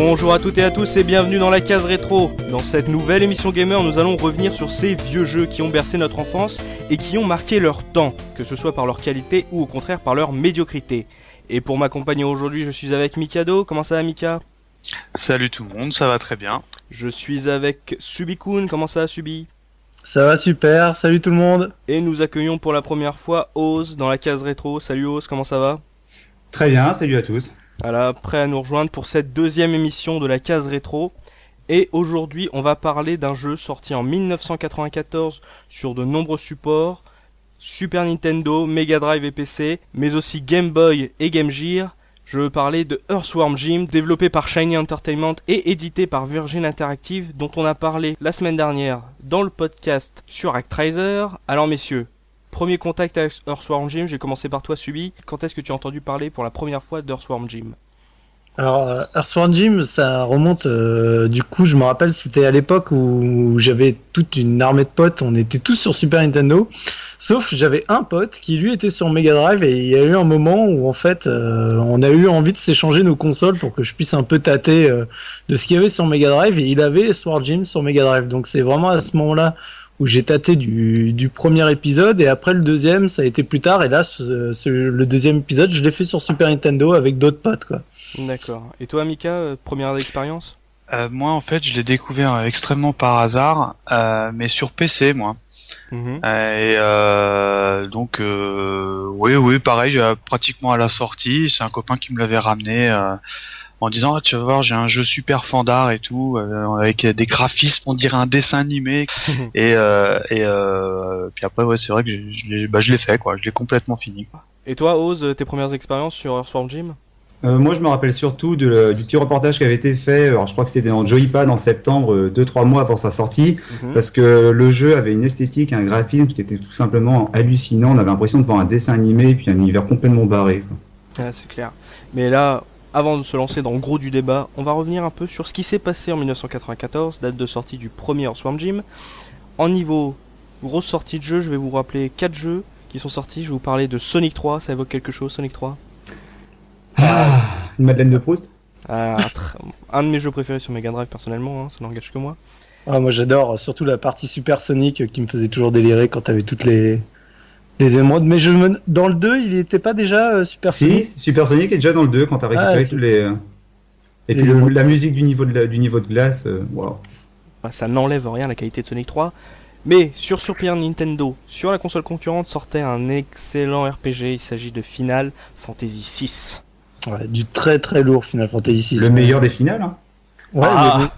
Bonjour à toutes et à tous et bienvenue dans la case rétro. Dans cette nouvelle émission gamer, nous allons revenir sur ces vieux jeux qui ont bercé notre enfance et qui ont marqué leur temps, que ce soit par leur qualité ou au contraire par leur médiocrité. Et pour m'accompagner aujourd'hui, je suis avec Mikado. Comment ça va Mika? Salut tout le monde, ça va très bien. Je suis avec Subikun. Comment ça va Subi? Ça va super, salut tout le monde. Et nous accueillons pour la première fois Oz dans la case rétro. Salut Oz, comment ça va? Très bien, salut à tous. Voilà, prêt à nous rejoindre pour cette deuxième émission de la case rétro. Et aujourd'hui, on va parler d'un jeu sorti en 1994 sur de nombreux supports, Super Nintendo, Mega Drive et PC, mais aussi Game Boy et Game Gear. Je veux parler de Earthworm Jim, développé par Shiny Entertainment et édité par Virgin Interactive, dont on a parlé la semaine dernière dans le podcast sur Actraiser. Alors messieurs, premier contact avec Earthworm Jim, j'ai commencé par toi Subi. Quand est-ce que tu as entendu parler pour la première fois d'Earthworm Jim Alors, euh, Earthworm Jim, ça remonte, euh, du coup, je me rappelle, c'était à l'époque où j'avais toute une armée de potes, on était tous sur Super Nintendo, sauf j'avais un pote qui lui était sur Mega Drive et il y a eu un moment où en fait, euh, on a eu envie de s'échanger nos consoles pour que je puisse un peu tâter de ce qu'il y avait sur Mega Drive et il avait Earthworm Jim sur Mega Drive. Donc c'est vraiment à ce moment-là où j'ai tâté du, du premier épisode et après le deuxième ça a été plus tard et là ce- ce- le deuxième épisode je l'ai fait sur Super Nintendo avec d'autres potes quoi. D'accord. Et toi Mika, euh, première expérience? Euh, moi en fait je l'ai découvert euh, extrêmement par hasard, euh, mais sur PC moi. Mhm. Euh, et euh, donc euh, oui oui pareil pratiquement à la sortie, c'est un copain qui me l'avait ramené euh, en disant ah, tu vas voir j'ai un jeu super fandard et tout euh, avec des graphismes on dirait un dessin animé et euh, et euh, puis après ouais c'est vrai que j'ai- je l'ai bah, je l'ai fait quoi, je l'ai complètement fini quoi. Et toi Oz, tes premières expériences sur Earthworm Jim? Euh, moi, je me rappelle surtout de le- du petit reportage qui avait été fait. Alors, je crois que c'était dans Joypad en septembre, 2-3 mois avant sa sortie, Mhm. parce que le jeu avait une esthétique, un graphisme qui était tout simplement hallucinant. On avait l'impression de voir un dessin animé, puis un univers complètement barré. quoi. Ah, c'est clair. Mais là, avant de se lancer dans le gros du débat, on va revenir un peu sur ce qui s'est passé en 1994, date de sortie du premier Earthworm Jim. En niveau grosse sortie de jeu, je vais vous rappeler quatre jeux qui sont sortis. Je vais vous parler de Sonic 3, ça évoque quelque chose, Sonic 3 Ah, une Madeleine de Proust Ah, Un de mes jeux préférés sur Mega Drive personnellement, hein, ça n'engage que moi. Ah, moi j'adore surtout la partie Super Sonic euh, qui me faisait toujours délirer quand t'avais toutes les les émeraudes. Mais je me... dans le 2, il était pas déjà euh, Super Si, Sonic Super Sonic est déjà dans le 2 quand t'as récupéré Ah, tous les. euh, Et Les puis le- la musique du niveau de, la- du niveau de glace, euh, waouh. Enfin, ça n'enlève rien à la qualité de Sonic 3. Mais sur Super Nintendo, sur la console concurrente, sortait un excellent RPG. Il s'agit de Final Fantasy 6. Ouais, Du très très lourd Final Fantasy VI. Le meilleur des finales. Hein. Ouais, Ah. le-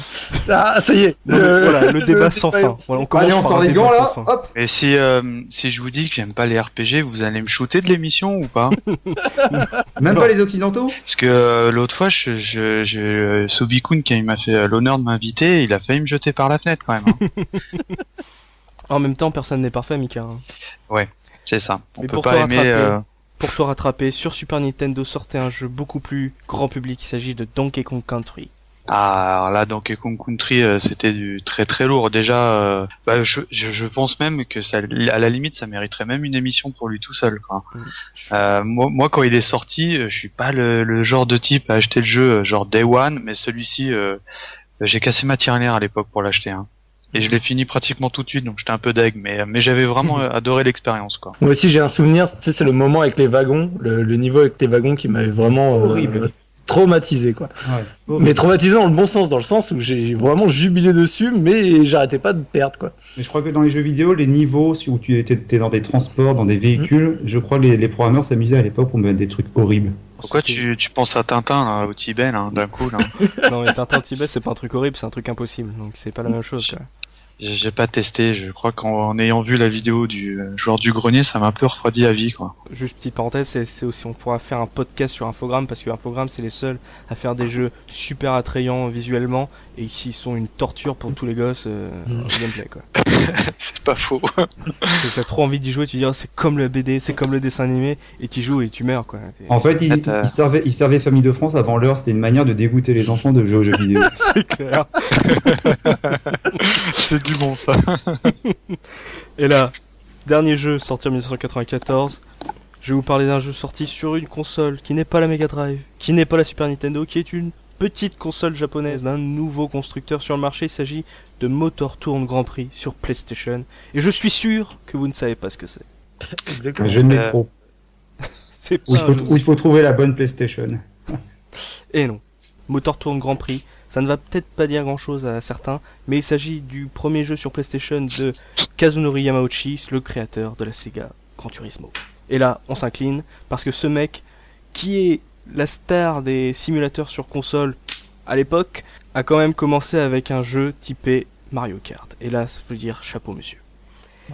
Ah, ça y est. Non, voilà, le débat sans fin. Voilà, on commence Allez, on sort les gants là, hop Et si euh, si je vous dis que j'aime pas les RPG, vous allez me shooter de l'émission ou pas? Même Non. pas les occidentaux? Parce que euh, l'autre fois, je, je, je, Sobikun, qui m'a fait euh, l'honneur de m'inviter, il a failli me jeter par la fenêtre quand même. hein. En même temps, personne n'est parfait, Mika. hein. C'est ça. On Mais peut pour pas aimer. rattraper, euh, Pour te rattraper, sur Super Nintendo sortait un jeu beaucoup plus grand public. Il s'agit de Donkey Kong Country. Ah, alors là, Donkey Kong Country, euh, c'était du très très lourd. Déjà, euh, bah, je, je, je pense même que ça, à la limite, ça mériterait même une émission pour lui tout seul. Quoi. Euh, moi, moi, quand il est sorti, euh, je suis pas le, le genre de type à acheter le jeu genre Day One, mais celui-ci, euh, j'ai cassé ma tirelire à l'époque pour l'acheter. Hein. Et je l'ai fini pratiquement tout de suite, donc j'étais un peu deg, mais, mais j'avais vraiment adoré l'expérience. quoi. Moi aussi j'ai un souvenir, tu sais, c'est le moment avec les wagons, le, le niveau avec les wagons qui m'avait vraiment euh, Horrible. Traumatisé quoi. Ouais. Mais traumatisé dans le bon sens, dans le sens où j'ai vraiment jubilé dessus, mais j'arrêtais pas de perdre quoi. Mais je crois que dans les jeux vidéo, les niveaux où tu étais, étais dans des transports, dans des véhicules, je crois que les, les programmeurs s'amusaient à l'époque pour mettre des trucs horribles. Pourquoi tu, tu penses à Tintin, là, au Tibet, d'un coup là Non, mais Tintin au Tibet, c'est pas un truc horrible, c'est un truc impossible. Donc c'est pas la même chose. Quoi. J'ai j'ai pas testé, je crois qu'en en ayant vu la vidéo du euh, joueur du grenier, ça m'a un peu refroidi à vie, quoi. Juste petite parenthèse, c'est c'est aussi on pourra faire un podcast sur Infogrames parce que Infogrames c'est les seuls à faire des jeux super attrayants visuellement et qui sont une torture pour tous les gosses euh, Mm. gameplay quoi. C'est pas faux. T'as trop envie d'y jouer, tu dis oh, c'est comme le BD, c'est comme le dessin animé et tu joues et tu meurs quoi. En fait, ils, euh, ils servaient, ils servaient Famille de France avant l'heure, c'était une manière de dégoûter les enfants de jouer aux jeux vidéo. c'est clair. C'est du bon, ça. Et là, dernier jeu sorti en 1994. Je vais vous parler d'un jeu sorti sur une console qui n'est pas la Mega Drive, qui n'est pas la Super Nintendo, qui est une petite console japonaise d'un nouveau constructeur sur le marché. Il s'agit de Motor Tourne Grand Prix sur PlayStation. Et je suis sûr que vous ne savez pas ce que c'est. Un jeu de métro. C'est Où il, faut, où il faut trouver la bonne PlayStation. Et non. Motor Tourne Grand Prix. Ça ne va peut-être pas dire grand chose à certains, mais il s'agit du premier jeu sur PlayStation de Kazunori Yamauchi, le créateur de la Sega Gran Turismo. Et là, on s'incline, parce que ce mec, qui est la star des simulateurs sur console à l'époque, a quand même commencé avec un jeu typé Mario Kart. Et là, ça veut dire chapeau monsieur.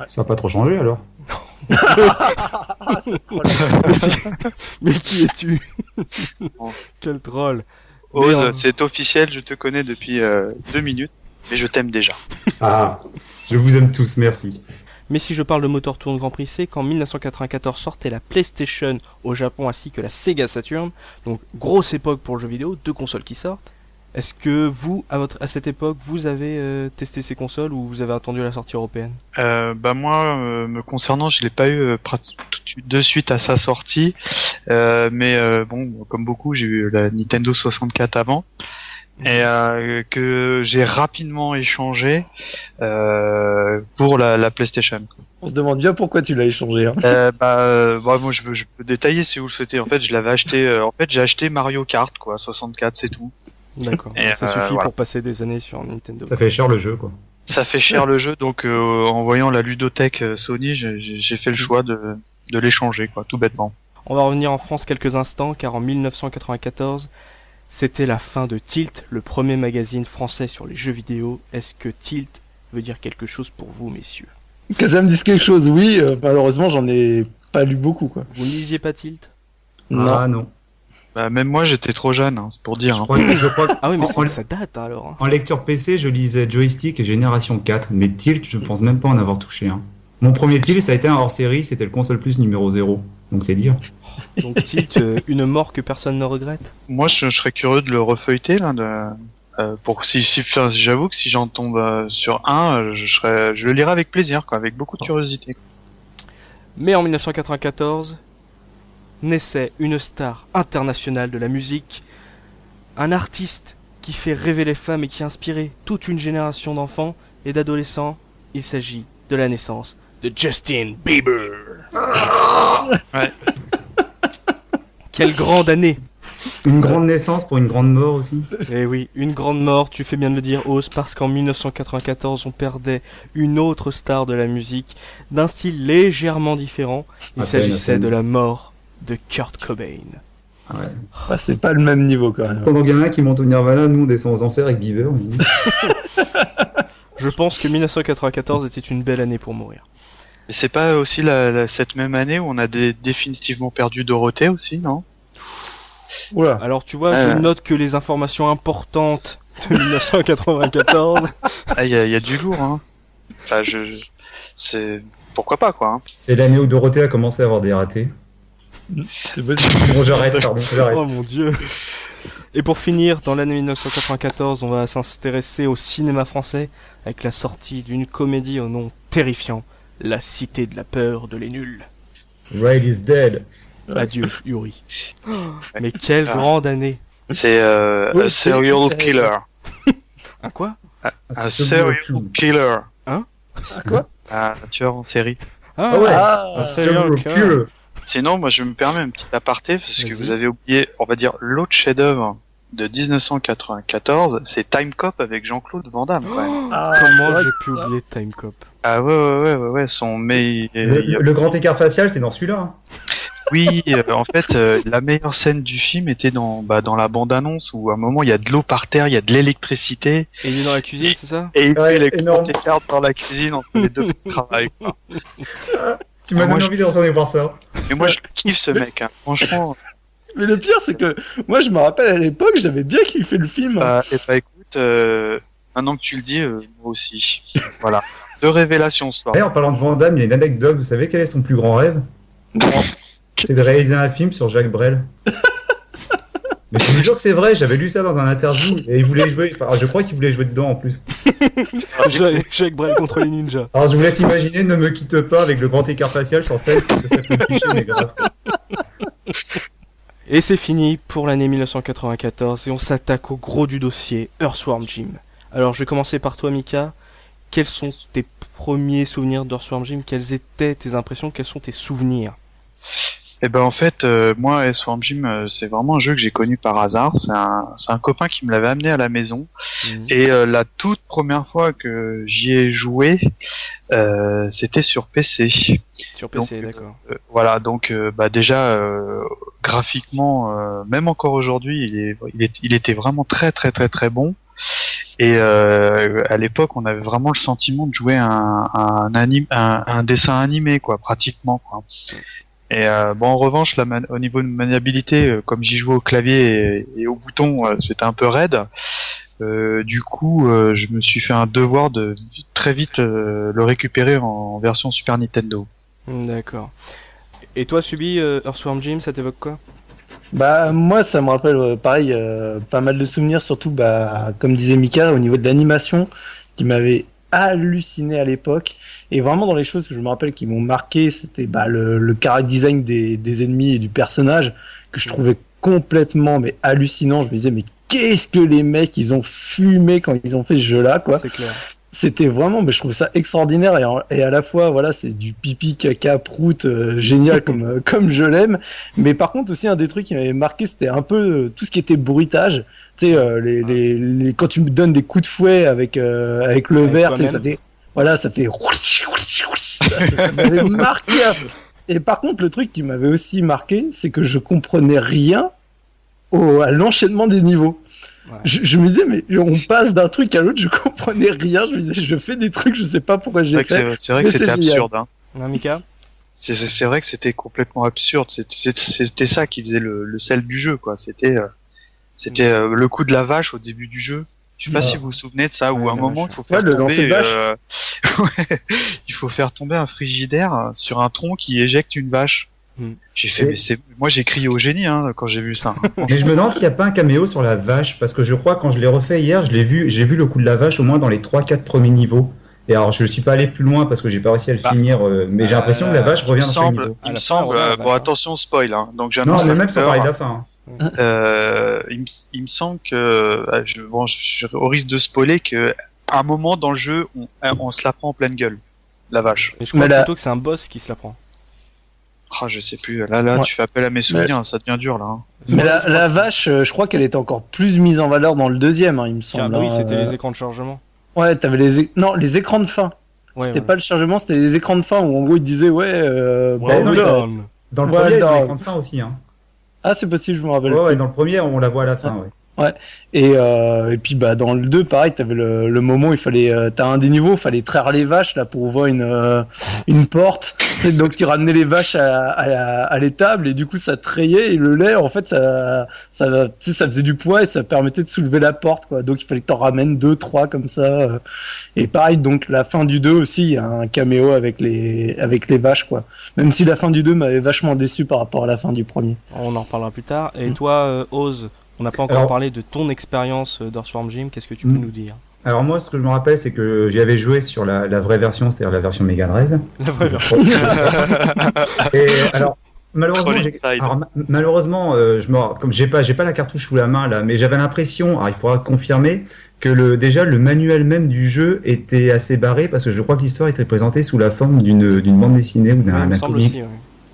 Ça n'a pas trop changé alors? mais, si- mais qui es-tu? Quel troll Ose, c'est officiel, je te connais depuis euh, deux minutes, mais je t'aime déjà. Ah, je vous aime tous, merci. Mais si je parle de Motor Tourne Grand Prix, c'est qu'en 1994 sortait la PlayStation au Japon ainsi que la Sega Saturn. Donc grosse époque pour le jeu vidéo, deux consoles qui sortent. Est-ce que vous, à, votre, à cette époque, vous avez euh, testé ces consoles ou vous avez attendu la sortie européenne? Euh, bah moi, euh, me concernant, je l'ai pas eu euh, de suite- de suite à sa sortie, Euh, mais euh, bon, comme beaucoup, j'ai eu la Nintendo 64 avant et euh, que j'ai rapidement échangé euh, pour la, la PlayStation. On se demande bien pourquoi tu l'as échangé. Hein. Euh, bah, euh, bah, moi je peux, je peux détailler si vous le souhaitez. En fait, je l'avais acheté. euh, en fait, j'ai acheté Mario Kart quoi, 64, c'est tout. D'accord. Et, Ça euh, suffit voilà. pour passer des années sur Nintendo. Ça fait cher le jeu, quoi. Ça fait cher le jeu, donc euh, en voyant la ludothèque euh, Sony, j'ai- fait le choix de, de l'échanger quoi, tout bêtement. On va revenir en France quelques instants car en 1994, c'était la fin de Tilt, le premier magazine français sur les jeux vidéo. Est-ce que Tilt veut dire quelque chose pour vous, messieurs? Que ça me dise quelque chose, oui. euh, malheureusement, j'en ai pas lu beaucoup, quoi. Vous ne lisiez pas Tilt? Ah non. Bah, même moi, j'étais trop jeune, hein, c'est pour dire. Je hein. crois, que- je crois que Ah oui, mais en, c'est- ça date hein, alors. hein. en lecture PC, je lisais Joystick et Génération 4, mais Tilt, je pense même pas en avoir touché un. Mon premier Tilt, ça a été un hors-série, c'était le console plus numéro 0. Donc c'est dire. Donc Tilt, euh, une mort que personne ne regrette? Moi, je, je serais curieux de le refeuilleter là. De, euh, pour si, si j'avoue que si j'en tombe euh, sur un, je serais, je le lirai avec plaisir, quoi, avec beaucoup de curiosité. Mais en 1994, naissait une star internationale de la musique, un artiste qui fait rêver les femmes et qui a inspiré toute une génération d'enfants et d'adolescents. Il s'agit de la naissance de Justin Bieber. Ouais. Quelle grande année Une grande naissance pour une grande mort aussi. Eh oui, une grande mort, tu fais bien de le dire, Ose, parce qu'en 1994, on perdait une autre star de la musique, d'un style légèrement différent. Il s'agissait de la mort de Kurt Cobain. Ah ouais. Ah, c'est pas le même niveau, quand même. Pendant qu'il y en a qui monte au Nirvana, nous on descend aux enfers avec Bieber. Je pense que 1994 était une belle année pour mourir. Et c'est pas aussi la, la- cette même année où on a dé- définitivement perdu Dorothée aussi, non? Oula. Alors tu vois, Euh. je note que les informations importantes de 1994, Ah, il y y a du lourd, hein. Enfin, je, je- c'est pourquoi pas quoi. hein. C'est l'année où Dorothée a commencé à avoir des ratés. C'est possible. Bon, j'arrête, pardon, j'arrête. oh mon dieu. Et pour finir, dans l'année 1994, on va s'intéresser au cinéma français avec la sortie d'une comédie au nom terrifiant, La Cité de la Peur de les Nuls. Raid is dead. Adieu, Yuri. Mais quelle Ah. grande année. C'est euh, Oui, a serial killer. Un quoi? Un serial killer. Hein? Quoi? Un tueur en série. Ah ouais. Ah, Un serial serial killer. Sinon, moi, je me permets un petit aparté parce que vous avez oublié, on va dire, l'autre chef-d'œuvre de 1994, c'est Time Cop avec Jean-Claude Van Damme. Quand même. Ah, c'est Comment j'ai pu ça- oublier Time Cop Ah ouais, ouais, ouais, ouais, ouais, son mais Le, le grand écart facial, c'est dans celui-là. hein. oui, euh, en fait, euh, la meilleure scène du film était dans bah, dans la bande-annonce où à un moment il y a de l'eau par terre, il y a de l'électricité Et il est dans la cuisine, c'est ça? et il Ouais, fait les dans la cuisine entre les deux travail. Tu m'as Ah, moi, donné je- envie de retourner voir ça. Mais moi je le kiffe ce mec, hein. franchement. Mais le pire, c'est que moi, je me rappelle à l'époque, j'avais bien kiffé le film. Bah, et bah écoute, euh, maintenant que tu le dis, euh, moi aussi. Voilà. Deux révélations ce soir. D'ailleurs, en parlant de Van Damme, il y a une anecdote. Vous savez quel est son plus grand rêve? C'est de réaliser un film sur Jacques Brel. Mais je vous jure que c'est vrai, j'avais lu ça dans un interview et il voulait jouer. Enfin, je crois qu'il voulait jouer dedans en plus. Jacques Brel contre les ninjas. Alors je vous laisse imaginer, ne me quitte pas avec le grand écart facial sur scène parce que ça peut me picher, mais grave. Et c'est fini pour l'année 1994 et on s'attaque au gros du dossier, Earthworm Jim. Alors je vais commencer par toi Mika. Quels sont tes premiers souvenirs d'Earthworm Jim? Quelles étaient tes impressions? Quels sont tes souvenirs? Eh ben en fait, euh, moi Earthworm Jim, euh, c'est vraiment un jeu que j'ai connu par hasard. C'est un, c'est un copain qui me l'avait amené à la maison. Mhm. Et euh, la toute première fois que j'y ai joué, euh, c'était sur PC. Sur PC, Donc, d'accord. Euh, voilà, donc euh, bah déjà euh, graphiquement, euh, même encore aujourd'hui, il, est, il, est, il était vraiment très très très très bon. Et euh, à l'époque, on avait vraiment le sentiment de jouer un, un, anime, un, un dessin animé, quoi, pratiquement. Quoi. Et euh, bon, en revanche, la man- au niveau de maniabilité, euh, comme j'y jouais au clavier et, et au bouton, euh, c'était un peu raide. Euh, du coup, euh, je me suis fait un devoir de très vite euh, le récupérer en, en version Super Nintendo. D'accord. Et toi, Subi, euh, Earthworm Jim, ça t'évoque quoi? Bah moi ça me rappelle euh, pareil euh, pas mal de souvenirs surtout bah comme disait Mika au niveau de l'animation qui m'avait halluciné à l'époque et vraiment dans les choses que je me rappelle qui m'ont marqué c'était bah le, le character design des, des ennemis et du personnage que je trouvais complètement mais hallucinant je me disais mais qu'est-ce que les mecs ils ont fumé quand ils ont fait ce jeu là quoi C'est clair. c'était vraiment, mais je trouve ça extraordinaire et, en- et à la fois, voilà, c'est du pipi, caca, prout, euh, génial comme euh, comme je l'aime. Mais par contre aussi un des trucs qui m'avait marqué, c'était un peu euh, tout ce qui était bruitage. Tu sais, euh, les, les, les- quand tu me donnes des coups de fouet avec euh, avec le Avec verre, ça fait, voilà, ça fait, ça, ça- ça m'avait marqué. Et par contre, le truc qui m'avait aussi marqué, c'est que je comprenais rien au, à l'enchaînement des niveaux. Ouais. Je, je me disais, mais on passe d'un truc à l'autre, je comprenais rien. Je me disais, je fais des trucs, je sais pas pourquoi j'ai fait. c'est- c'est vrai que c'était absurde. Hein. Non, Mika C'est- vrai que c'était complètement absurde. C'était ça qui faisait le, le sel du jeu, quoi. C'était euh, c'était euh, le coup de la vache au début du jeu. Je sais pas Ouais. si vous vous souvenez de ça, où Ouais, à un moment il faut faire Ouais, tomber, euh, il faut faire tomber un frigidaire euh, sur un tronc qui éjecte une vache. Hmm. J'ai fait, Et- mais c'est, moi j'ai crié au génie hein, quand j'ai vu ça. Mais je me demande s'il n'y a pas un caméo sur la vache, parce que je crois quand je l'ai refait hier, je l'ai vu, j'ai vu le coup de la vache au moins dans les 3-4 premiers niveaux. Et alors je suis pas allé plus loin parce que j'ai pas réussi à le Bah, finir, euh, mais j'ai l'impression que la vache revient dans niveau. À il me semble, vache, bon attention spoil, hein. donc j'annonce Non, mais même sans parler de la fin. hein. Euh, il, me, il me semble que, euh, je, bon, je, je- au risque de spoiler, que à un moment dans le jeu, on, on se la prend en pleine gueule, la vache. Mais je crois Mais la- plutôt que c'est un boss qui se la prend. Ah, je sais plus. Là, là, Ouais. tu fais appel à mes souvenirs, ça devient dur là. hein. Mais la, la vache, euh, je crois qu'elle était encore plus mise en valeur dans le deuxième, hein, il me semble. bah oui, hein. c'était Euh, les écrans de chargement. Ouais, t'avais les, é- non, les écrans de fin. Ouais, c'était ouais. pas le chargement, c'était les écrans de fin où en gros ils disaient ouais. Euh, Well bah, là-. Dans le premier, il y l'écran de fin aussi. Hein. Ah, c'est possible, je me rappelle. Ouais, ouais, dans le premier, on la voit à la fin. Ouais. Et, euh, et puis bah dans le 2 pareil t'avais le, le moment où il fallait euh, t'as un des niveaux il fallait traire les vaches là pour ouvrir une euh, une porte donc tu ramenais les vaches à, à, à l'étable et du coup ça trayait et le lait en fait ça ça ça faisait du poids et ça permettait de soulever la porte quoi donc il fallait que t'en ramènes deux trois comme ça euh. et pareil donc la fin du 2 aussi il y a un caméo avec les avec les vaches quoi même si la fin du 2 m'avait vachement déçu par rapport à la fin du premier On en reparlera plus tard. Et Mm. toi, Oz, on n'a pas encore Alors- parlé de ton expérience euh, d'Earthworm Jim. Qu'est-ce que tu peux Mm. nous dire? Alors moi, ce que je me rappelle, c'est que j'y avais joué sur la, la vraie version, c'est-à-dire la version Mega Drive. La vraie version. Et alors, malheureusement, alors, euh, je me, comme j'ai pas, j'ai pas la cartouche sous la main là, mais j'avais l'impression, alors il faudra confirmer que le, déjà le manuel même du jeu était assez barré parce que je crois que l'histoire était présentée sous la forme d'une, d'une bande dessinée ou d'un, comics. aussi, ouais.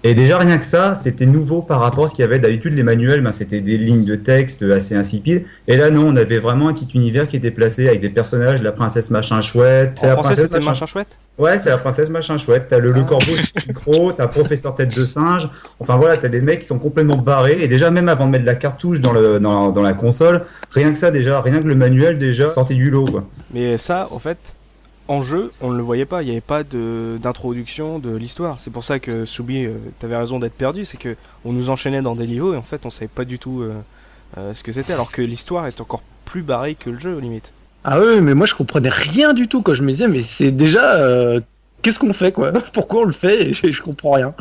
Et déjà rien que ça, c'était nouveau par rapport à ce qu'il y avait d'habitude les manuels, ben, c'était des lignes de texte assez insipides. Et là non, on avait vraiment un petit univers qui était placé avec des personnages, la princesse machin chouette. C'est la princesse machin. machin chouette? Ouais, c'est la princesse machin chouette. T'as le, le Ah. corbeau synchro, t'as professeur tête de singe. Enfin voilà, t'as des mecs qui sont complètement barrés. Et déjà même avant de mettre la cartouche dans le dans, dans la console, rien que ça déjà, rien que le manuel déjà sortait du lot quoi. Mais ça, en fait, en jeu, on ne le voyait pas. Il n'y avait pas de- d'introduction de, l'histoire. C'est pour ça que Soubi, euh, t'avais raison d'être perdu. C'est que on nous enchaînait dans des niveaux et en fait, on savait pas du tout euh, euh, ce que c'était. Alors que l'histoire est encore plus barrée que le jeu, au limite. Ah oui, mais moi je comprenais rien du tout quand je me disais, mais c'est déjà. euh, Qu'est-ce qu'on fait quoi? Pourquoi on le fait? Et je, je comprends rien.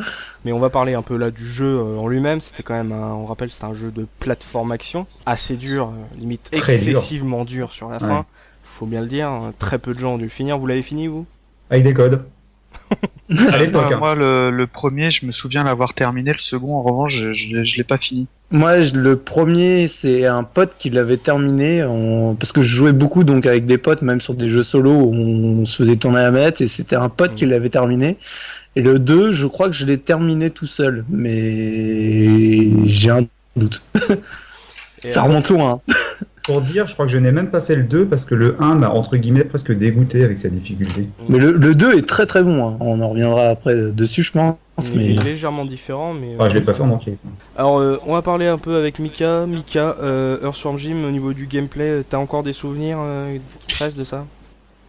Mais on va parler un peu là du jeu en lui-même. C'était quand même, un, on rappelle, c'était un jeu de plateforme action assez dur, limite Très excessivement dur. sur la fin. Faut bien le dire. hein. Très peu de gens ont dû le finir. Vous l'avez fini vous? Avec des codes. À l'époque. hein. Moi, le, le premier, je me souviens l'avoir terminé. Le second, en revanche, je, je, je l'ai pas fini. Moi, je- le premier, c'est un pote qui l'avait terminé en- parce que je jouais beaucoup donc avec des potes, même sur des jeux solo où on se faisait tourner la manette et c'était un pote qui l'avait terminé. Et le 2, je crois que je l'ai terminé tout seul, mais j'ai un doute. Ça remonte loin. hein. Pour dire, je crois que je n'ai même pas fait le 2 parce que le 1 m'a entre guillemets presque dégoûté avec sa difficulté. Mais le, le 2 est très très bon. hein. On en reviendra après dessus, je pense. il Mais est légèrement différent, mais. Enfin, je l'ai pas fait en entier. Alors, euh, on va parler un peu avec Mika. Mika, euh, Earthworm Jim, au niveau du gameplay, euh, t'as encore des souvenirs euh, qui te restent de ça?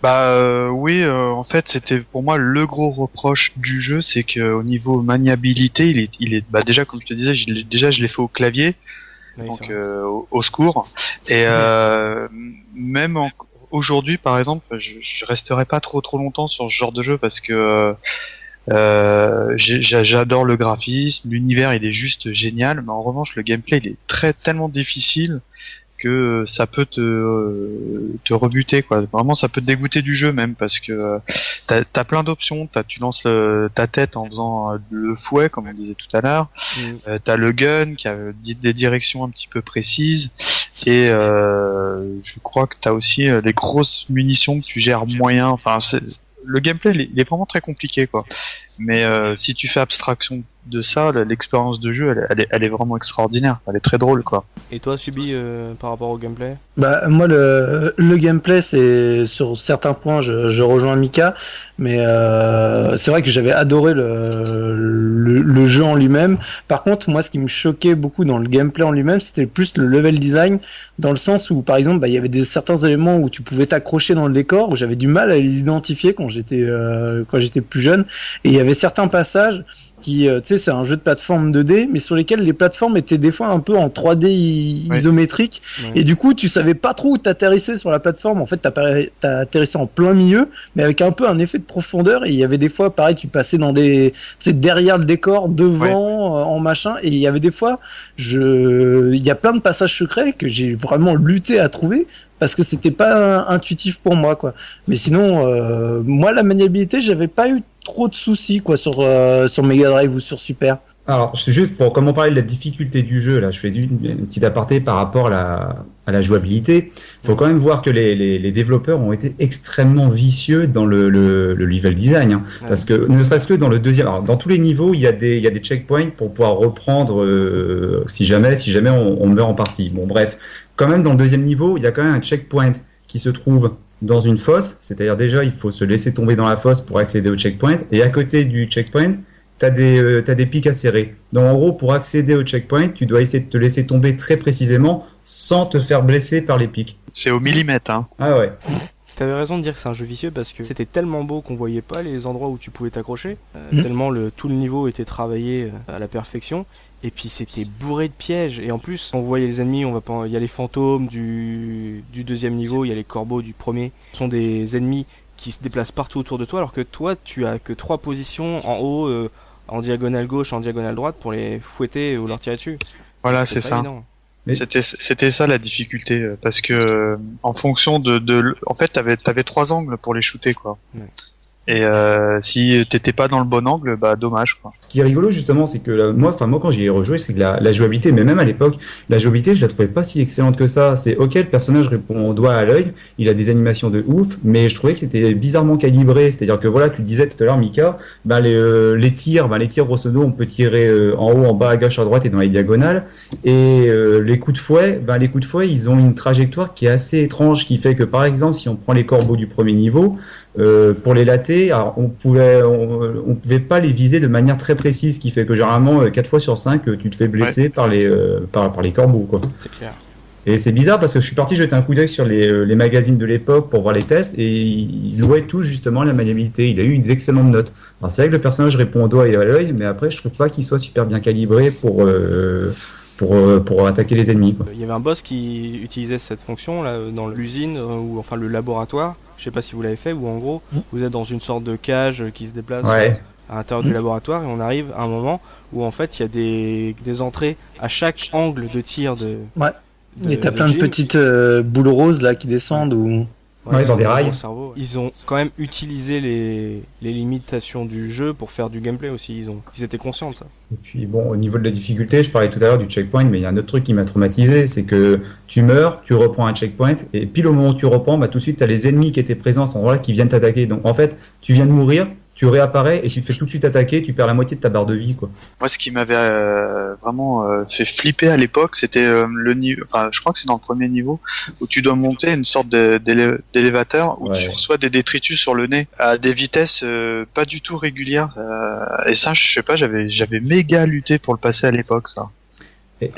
Bah euh, oui, euh, en fait, c'était pour moi le gros reproche du jeu, c'est que au niveau maniabilité, il est, il est, bah déjà comme je te disais, je l'ai- déjà je l'ai fait au clavier, Oui, donc euh, au, au secours. Et euh, même en- aujourd'hui, par exemple, je, je resterai pas trop trop longtemps sur ce genre de jeu parce que euh, j'ai- j'adore le graphisme, l'univers il est juste génial, mais en revanche le gameplay il est très tellement difficile que ça peut te euh, te rebuter quoi. Vraiment ça peut te dégoûter du jeu même parce que euh, t'as as plein d'options. T'as tu lances le- ta tête en faisant euh, le fouet comme on disait tout à l'heure. Mm. Euh, t'as le gun qui a des directions un petit peu précises et euh, je crois que t'as aussi des grosses munitions que tu gères moyen. Enfin, le gameplay il est, il est vraiment très compliqué quoi. Mais euh, si tu fais abstraction de ça, l'expérience de jeu elle, elle est, elle est vraiment extraordinaire. Elle est très drôle quoi. Et toi, Subi, euh, par rapport au gameplay? Bah, moi, le, le gameplay, c'est sur certains points, je, je rejoins Mika, mais euh, c'est vrai que j'avais adoré le, le, le jeu en lui-même. Par contre, moi, ce qui me choquait beaucoup dans le gameplay en lui-même, c'était plus le level design, dans le sens où, par exemple, bah, il y avait des certains éléments où tu pouvais t'accrocher dans le décor, où j'avais du mal à les identifier quand j'étais euh, quand j'étais plus jeune, et il y avait certains passages qui, euh, tu sais, c'est un jeu de plateforme 2D, mais sur lesquels les plateformes étaient des fois un peu en 3D i- Ouais. isométrique. Et du coup, tu savais pas trop où t'atterrissais sur la plateforme. En fait, t'atterrissais en plein milieu, mais avec un peu un effet de profondeur. Et il y avait des fois, pareil, tu passais dans des, tu sais, derrière le décor, devant, euh, en machin. Et il y avait des fois, je, il y a plein de passages secrets que j'ai vraiment lutté à trouver parce que c'était pas intuitif pour moi, quoi. Mais sinon, euh, moi, la maniabilité, j'avais pas eu trop de soucis, quoi, sur euh, sur Mega Drive ou sur Super. Alors, c'est juste pour comment parler de la difficulté du jeu, là, je fais une, une petite aparté par rapport à la, à la jouabilité. Il faut quand même voir que les, les, les développeurs ont été extrêmement vicieux dans le, le, le level design. hein. Ouais. Parce que ne serait-ce que dans le deuxième, alors dans tous les niveaux, il y a des, il y a des checkpoints pour pouvoir reprendre euh, si jamais, si jamais on, on meurt en partie. Bon, bref, quand même dans le deuxième niveau, il y a quand même un checkpoint qui se trouve dans une fosse, c'est-à-dire déjà il faut se laisser tomber dans la fosse pour accéder au checkpoint, et à côté du checkpoint, t'as des euh, t'as des pics à serrer. Donc en gros, pour accéder au checkpoint, tu dois essayer de te laisser tomber très précisément sans te faire blesser par les pics. C'est au millimètre hein. Ah ouais. T'avais raison de dire que c'est un jeu vicieux parce que c'était tellement beau qu'on voyait pas les endroits où tu pouvais t'accrocher, euh, Mhm. tellement le tout le niveau était travaillé euh, à la perfection. Et puis c'était bourré de pièges. Et en plus, on voyait les ennemis, on va pas, il y a les fantômes du, du deuxième niveau, il y a les corbeaux du premier. Ce sont des ennemis qui se déplacent partout autour de toi, alors que toi, tu as que trois positions en haut, euh, en diagonale gauche, en diagonale droite pour les fouetter ou leur tirer dessus. Voilà, c'est ça. évident. Mais- C'était c'était ça la difficulté euh, parce que euh, en fonction de, de en fait t'avais t'avais trois angles pour les shooter quoi. Ouais. Et euh, si t'étais pas dans le bon angle, bah dommage quoi. Ce qui est rigolo justement, c'est que moi, enfin moi quand j'y ai rejoué, c'est que la, jouabilité, mais même à l'époque, la jouabilité, je la trouvais pas si excellente que ça. C'est ok, le personnage répond au doigt à l'œil, il a des animations de ouf, mais je trouvais que c'était bizarrement calibré. C'est-à-dire que voilà, tu le disais tout à l'heure, Mika, ben les, euh, tirs, ben les tirs grosso modo, on peut tirer euh, en haut, en bas, à gauche, à droite et dans les diagonales. Et les coups de fouet, ben les coups de fouet, ils ont une trajectoire qui est assez étrange, qui fait que par exemple, si on prend les corbeaux du premier niveau, euh, pour les latter, alors on pouvait, on, on pouvait pas les viser de manière très précise, ce qui fait que généralement euh, 4 fois sur 5 tu te fais blesser par les euh, par, par les corbeaux quoi. C'est clair. Et c'est bizarre parce que je suis parti jeter un coup d'œil sur les, euh, les magazines de l'époque pour voir les tests et il louait tout justement la maniabilité. Il a eu une excellente note. Alors c'est vrai que le personnage répond au doigt et à l'œil, mais après je trouve pas qu'il soit super bien calibré pour euh, pour euh, pour attaquer les ennemis. Quoi. Il y avait un boss qui utilisait cette fonction là dans l'usine euh, ou enfin le laboratoire. Je sais pas si vous l'avez fait ou en gros Mm. vous êtes dans une sorte de cage qui se déplace Ouais. à l'intérieur du laboratoire et on arrive à un moment où en fait il y a des, des entrées à chaque angle de tir de. Ouais. de- Et t'as plein de petites euh, boules roses là qui descendent ou. Ouais, ils dans ont des rails. Ils ont quand même utilisé les, les limitations du jeu pour faire du gameplay aussi. Ils ont, ils étaient conscients de ça. Et puis bon, au niveau de la difficulté, je parlais tout à l'heure du checkpoint, mais il y a un autre truc qui m'a traumatisé, c'est que tu meurs, tu reprends un checkpoint, et pile au moment où tu reprends, bah, tout de suite, tu as les ennemis qui étaient présents à ce moment-là qui viennent t'attaquer. Donc en fait, tu viens de mourir, tu réapparais, et tu te fais tout de suite attaquer, tu perds la moitié de ta barre de vie. quoi. Moi, ce qui m'avait euh, vraiment euh, fait flipper à l'époque, c'était euh, le niveau. Enfin, je crois que c'est dans le premier niveau où tu dois monter une sorte d'élévateur où Ouais. tu reçois des détritus sur le nez à des vitesses euh, pas du tout régulières. euh, et ça, je sais pas, j'avais j'avais méga lutté pour le passer à l'époque, ça. Et,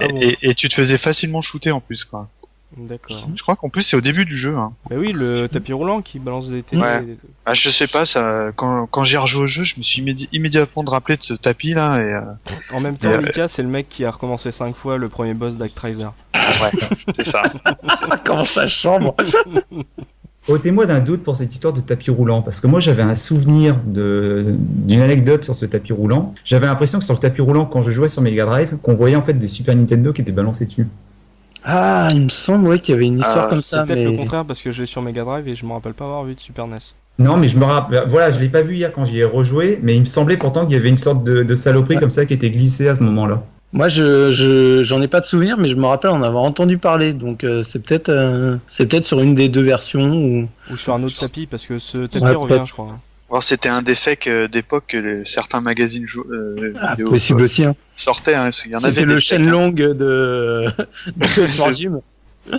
et tu te faisais facilement shooter en plus, quoi. D'accord. Je crois qu'en plus c'est au début du jeu. Hein. Bah oui, le tapis roulant qui balance des télés. Ouais. Ah, je sais pas, ça. Quand, quand j'ai rejoué au jeu, je me suis immédi- immédiatement rappelé de ce tapis là et. euh, En même temps, Et, euh, Mika, c'est le mec qui a recommencé 5 fois le premier boss d'Actraiser. ouais, c'est ça. Comment ça chambre Ôtez-moi d'un doute pour cette histoire de tapis roulant, parce que moi j'avais un souvenir de- d'une anecdote sur ce tapis roulant. J'avais l'impression que sur le tapis roulant, quand je jouais sur Mega Drive, qu'on voyait en fait des Super Nintendo qui étaient balancés dessus. Ah, il me semble ouais, qu'il y avait une histoire Ah, comme C'est ça. peut-être Mais... le contraire parce que je l'ai sur Mega Drive et je me rappelle pas avoir vu de Super NES. Non, mais je me rappelle, voilà, je l'ai pas vu hier quand j'y ai rejoué, mais il me semblait pourtant qu'il y avait une sorte de, de saloperie comme ça qui était glissée à ce moment-là. Moi, je, je, j'en ai pas de souvenir, mais je me rappelle en avoir entendu parler. Donc, euh, c'est peut-être, euh, c'est peut-être sur une des deux versions. Ou... Ou sur un autre tapis parce que ce tapis Ouais, revient, peut-être. je crois. Alors c'était un défait que- d'époque que les- certains magazines jou- euh, Ah, vidéo, possible euh, aussi. Hein. sortaient. Hein, C'était le chaîne hein. longue de, de Gym.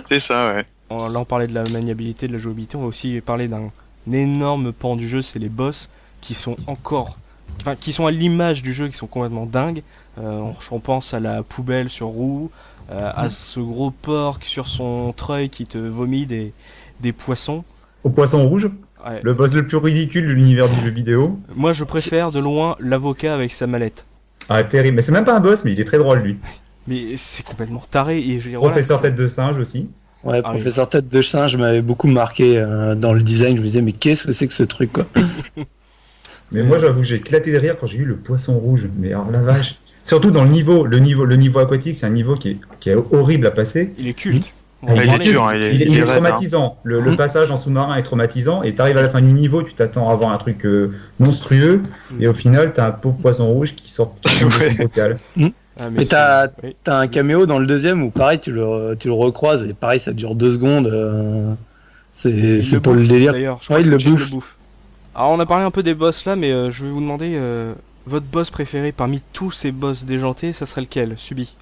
C'est ça, ouais. On- Là, on parlait de la maniabilité, de la jouabilité. On va aussi parler d'un énorme pan du jeu, c'est les boss qui sont encore, enfin, qui sont à l'image du jeu, qui sont complètement dingues. Euh, on, on pense à la poubelle sur roue, euh, à ce gros porc sur son treuil qui te vomit des, des poissons. Au poisson rouge, Ouais. le boss le plus ridicule de l'univers du jeu vidéo. Moi, je préfère de loin l'avocat avec sa mallette. Ah, terrible. Mais c'est même pas un boss, mais il est très drôle lui. Mais c'est complètement taré. Et je voilà. Professeur tête de singe aussi. Ouais, Ah oui. professeur tête de singe m'avait beaucoup marqué euh, dans le design. Je me disais, mais qu'est-ce que c'est que ce truc, quoi Mais moi, j'avoue que j'ai éclaté de rire quand j'ai eu le poisson rouge. Mais alors, la vache. Surtout dans le niveau, le niveau, le niveau aquatique, c'est un niveau qui est, qui est horrible à passer. Il est culte. Il est parler. dur, hein, il est, Il est, il il est est raide, hein. traumatisant. Le, le Mhm. passage en sous-marin est traumatisant. Et t'arrives à la fin du niveau, tu t'attends à voir un truc euh, monstrueux. Mhm. Et au final, t'as un pauvre poisson rouge qui sort de son bocal. Ah, Mais t'as- oui. Un caméo dans le deuxième où pareil, tu le, tu le recroises et pareil, ça dure deux secondes. euh, c'est le pour le bouffe, délire. D'ailleurs, je Ouais, crois il le Jim bouffe. Alors, on a parlé un peu des boss là, mais euh, je vais vous demander euh, votre boss préféré parmi tous ces boss déjantés, ça serait lequel Subi?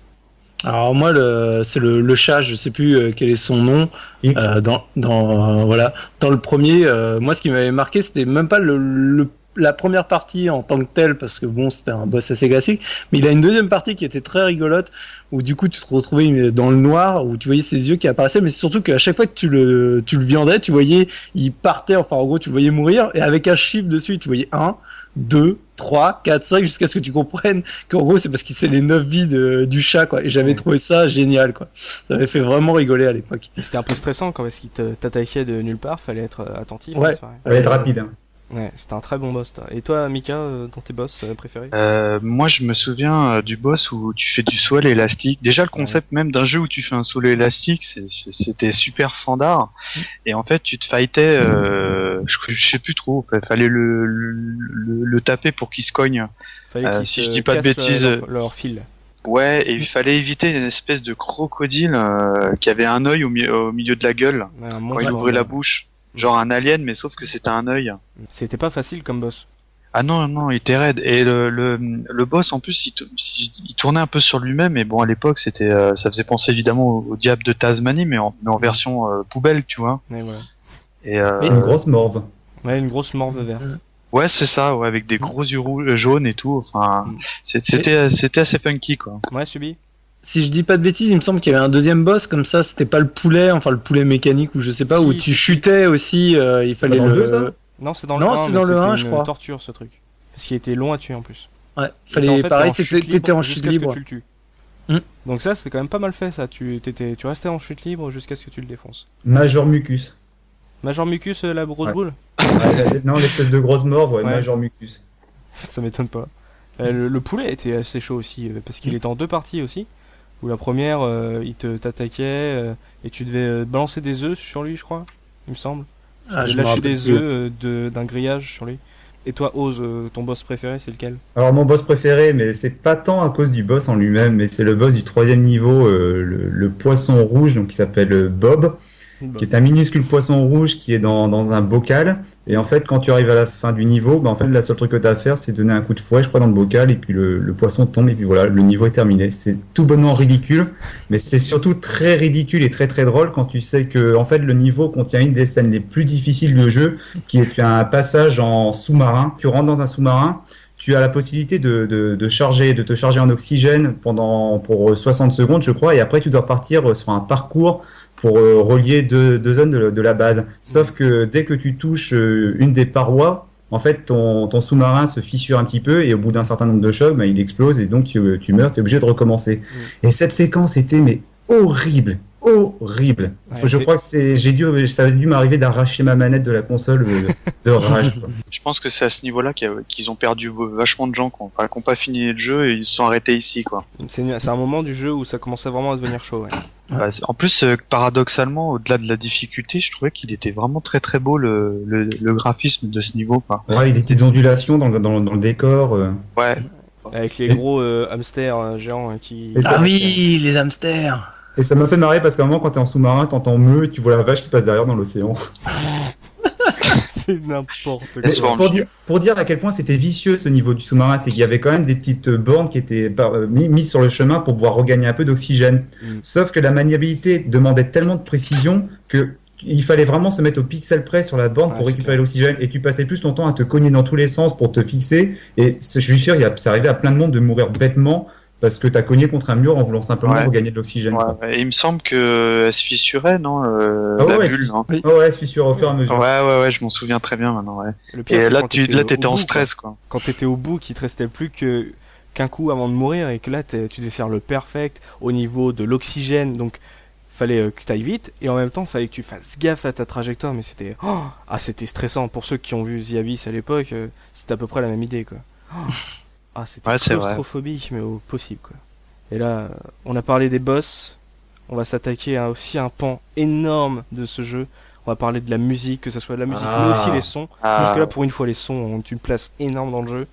Alors moi, le, c'est le, le chat, je sais plus euh, quel est son nom. Euh, dans, dans, euh, voilà, dans le premier, euh, moi, ce qui m'avait marqué, c'était même pas le, le- la première partie en tant que telle, parce que bon, c'était un boss assez classique, mais il a une deuxième partie qui était très rigolote, où du coup, tu te retrouvais dans le noir, où tu voyais ses yeux qui apparaissaient, mais c'est surtout qu'à chaque fois que tu le, tu le viandais, tu voyais, il partait, enfin, en gros, tu le voyais mourir, et avec un chiffre dessus, tu voyais 1, 2, 3, 4, 5, jusqu'à ce que tu comprennes qu'en gros, c'est parce que c'est les 9 vies de- du chat, quoi. Et j'avais Ouais. trouvé ça génial, quoi. Ça m'avait fait vraiment rigoler à l'époque. C'était un peu stressant quand parce qu'il te- t'attaquait de nulle part, fallait être euh, attentif. Ouais. hein, va être rapide. hein. Ouais, c'était un très bon boss. toi. Et toi, Mika, euh, dans tes boss euh, préférés Euh, moi, je me souviens euh, du boss où tu fais du saut à l'élastique. Déjà, le concept même d'un jeu où tu fais un saut c'est- c'était super fandard. Et en fait, tu te fightais, euh, je, je sais plus trop. Il fallait le, le, le- le taper pour qu'il se cogne. Fallait qu'ils si se je dis pas de bêtises, leur, leur fil. Ouais, et il fallait éviter une espèce de crocodile qui avait un œil au, mi- au milieu de la gueule Ouais, quand il ouvrait la bouche. Genre un alien, mais sauf que c'était un œil. C'était pas facile comme boss. Ah non, non, il était raide. Et le, le, le boss, en plus, il, il tournait un peu sur lui-même. Et bon, à l'époque, c'était, euh, ça faisait penser évidemment au, au diable de Tasmanie, mais en, mais en version euh, poubelle, tu vois. Ouais, voilà. Et euh, une grosse morve. Ouais, une grosse morve verte. ouais, c'est ça, ouais, avec des gros yeux rouges, jaunes et tout. Enfin, Mm. c'était, c'était assez funky, quoi. Ouais, Subi? Si je dis pas de bêtises, il me semble qu'il y avait un deuxième boss comme ça, c'était pas le poulet, enfin le poulet mécanique ou je sais pas, Si, où tu chutais aussi, euh, il fallait dans le le... deux, ça Non, c'est dans Non, le 1, c'est mais dans le c'était 1, je crois. torture ce truc. Parce qu'il était long à tuer en plus. Ouais, fallait, en fait, pareil, en chute t'étais libre en chute jusqu'à ce que libre. tu le tues. Hmm. Donc ça, c'était quand même pas mal fait ça. Tu, t'étais, tu restais en chute libre jusqu'à ce que tu le défonces. Major Mucus. Major Mucus, euh, la grosse Ouais. boule Ouais, non, l'espèce de grosse morve, ouais, Ouais. Major Mucus. Ça m'étonne pas. Euh, le, le poulet était assez chaud aussi, parce qu'il était en deux parties aussi. Où la première, euh, il te t'attaquait euh, et tu devais euh, balancer des œufs sur lui, je crois, il me semble. Ah, je lâché des œufs d'un grillage sur lui. Et toi, Ose, ton boss préféré, c'est lequel? Alors mon boss préféré, mais c'est pas tant à cause du boss en lui-même, mais c'est le boss du troisième niveau, le, le, poisson rouge, donc qui s'appelle Bob qui est un minuscule poisson rouge qui est dans, dans, un bocal. Et en fait, quand tu arrives à la fin du niveau, bah, en fait, la seule truc que tu as à faire, c'est donner un coup de fouet, je crois, dans le bocal, et puis le, le poisson tombe, et puis voilà, le niveau est terminé. C'est tout bonnement ridicule, mais c'est surtout très ridicule et très très drôle quand tu sais que, en fait, le niveau contient une des scènes les plus difficiles du jeu, qui est un passage en sous-marin. Tu rentres dans un sous-marin, tu as la possibilité de, de, de, charger, de te charger en oxygène pendant pour 60 secondes, je crois, et après tu dois partir sur un parcours pour euh, relier deux, deux zones de, de, la base. Sauf que dès que tu touches euh, une des parois, en fait, ton, ton sous-marin se fissure un petit peu et au bout d'un certain nombre de chocs, bah, il explose et donc tu, tu meurs, tu es obligé de recommencer. Mm. Et cette séquence était mais horrible horrible. je crois que c'est, j'ai dû, ça a dû m'arriver d'arracher ma manette de la console de, rage. Je pense que c'est à ce niveau-là qu'ils ont perdu vachement de gens qui n'ont pas fini le jeu et ils se sont arrêtés ici, quoi. C'est, un moment du jeu où ça commençait vraiment à devenir chaud. Bah, en plus, euh, paradoxalement, au-delà de la difficulté, je trouvais qu'il était vraiment très très beau le, le, graphisme de ce niveau, quoi. Ouais, il y a des petites ondulations dans, dans, dans le décor. Euh. Ouais. Avec les gros euh, hamsters géants qui. Ah oui, les hamsters. Et ça m'a fait marrer parce qu'à un moment, quand t'es en sous-marin, t'entends meu et tu vois la vache qui passe derrière dans l'océan. c'est n'importe quoi. Pour dire, pour dire, à quel point c'était vicieux ce niveau du sous-marin, c'est qu'il y avait quand même des petites bornes qui étaient euh, mises sur le chemin pour pouvoir regagner un peu d'oxygène. Mm. Sauf que la maniabilité demandait tellement de précision que il fallait vraiment se mettre au pixel près sur la borne pour récupérer l'oxygène et tu passais plus ton temps à te cogner dans tous les sens pour te fixer et je suis sûr il ça arrivait à plein de monde de mourir bêtement parce que t'as cogné contre un mur en voulant simplement regagner de l'oxygène. Ouais, il me semble que elle se fissurait, non euh, ah, ouais, bulle, non oui. ouais, elle se fissure au fur et à mesure. Ouais, ouais, ouais, je m'en souviens très bien maintenant. Ouais. Le pire, et là, tu là, t'étais en stress, quoi. Quand t'étais au bout, qu'il te restait plus que qu'un coup avant de mourir et que là, tu devais faire le perfect au niveau de l'oxygène, donc fallait euh, que tu ailles vite et en même temps fallait que tu fasses gaffe à ta trajectoire mais c'était oh, ah c'était stressant pour ceux qui ont vu The Abyss à l'époque euh, c'était à peu près la même idée quoi oh. Ah, c'était ouais, claustrophobique, mais au possible, quoi. Et là, on a parlé des boss. On va s'attaquer à aussi un pan énorme de ce jeu. On va parler de la musique, que ce soit de la musique, mais aussi ah. les sons. Parce que là, pour une fois, les sons ont une place énorme dans le jeu.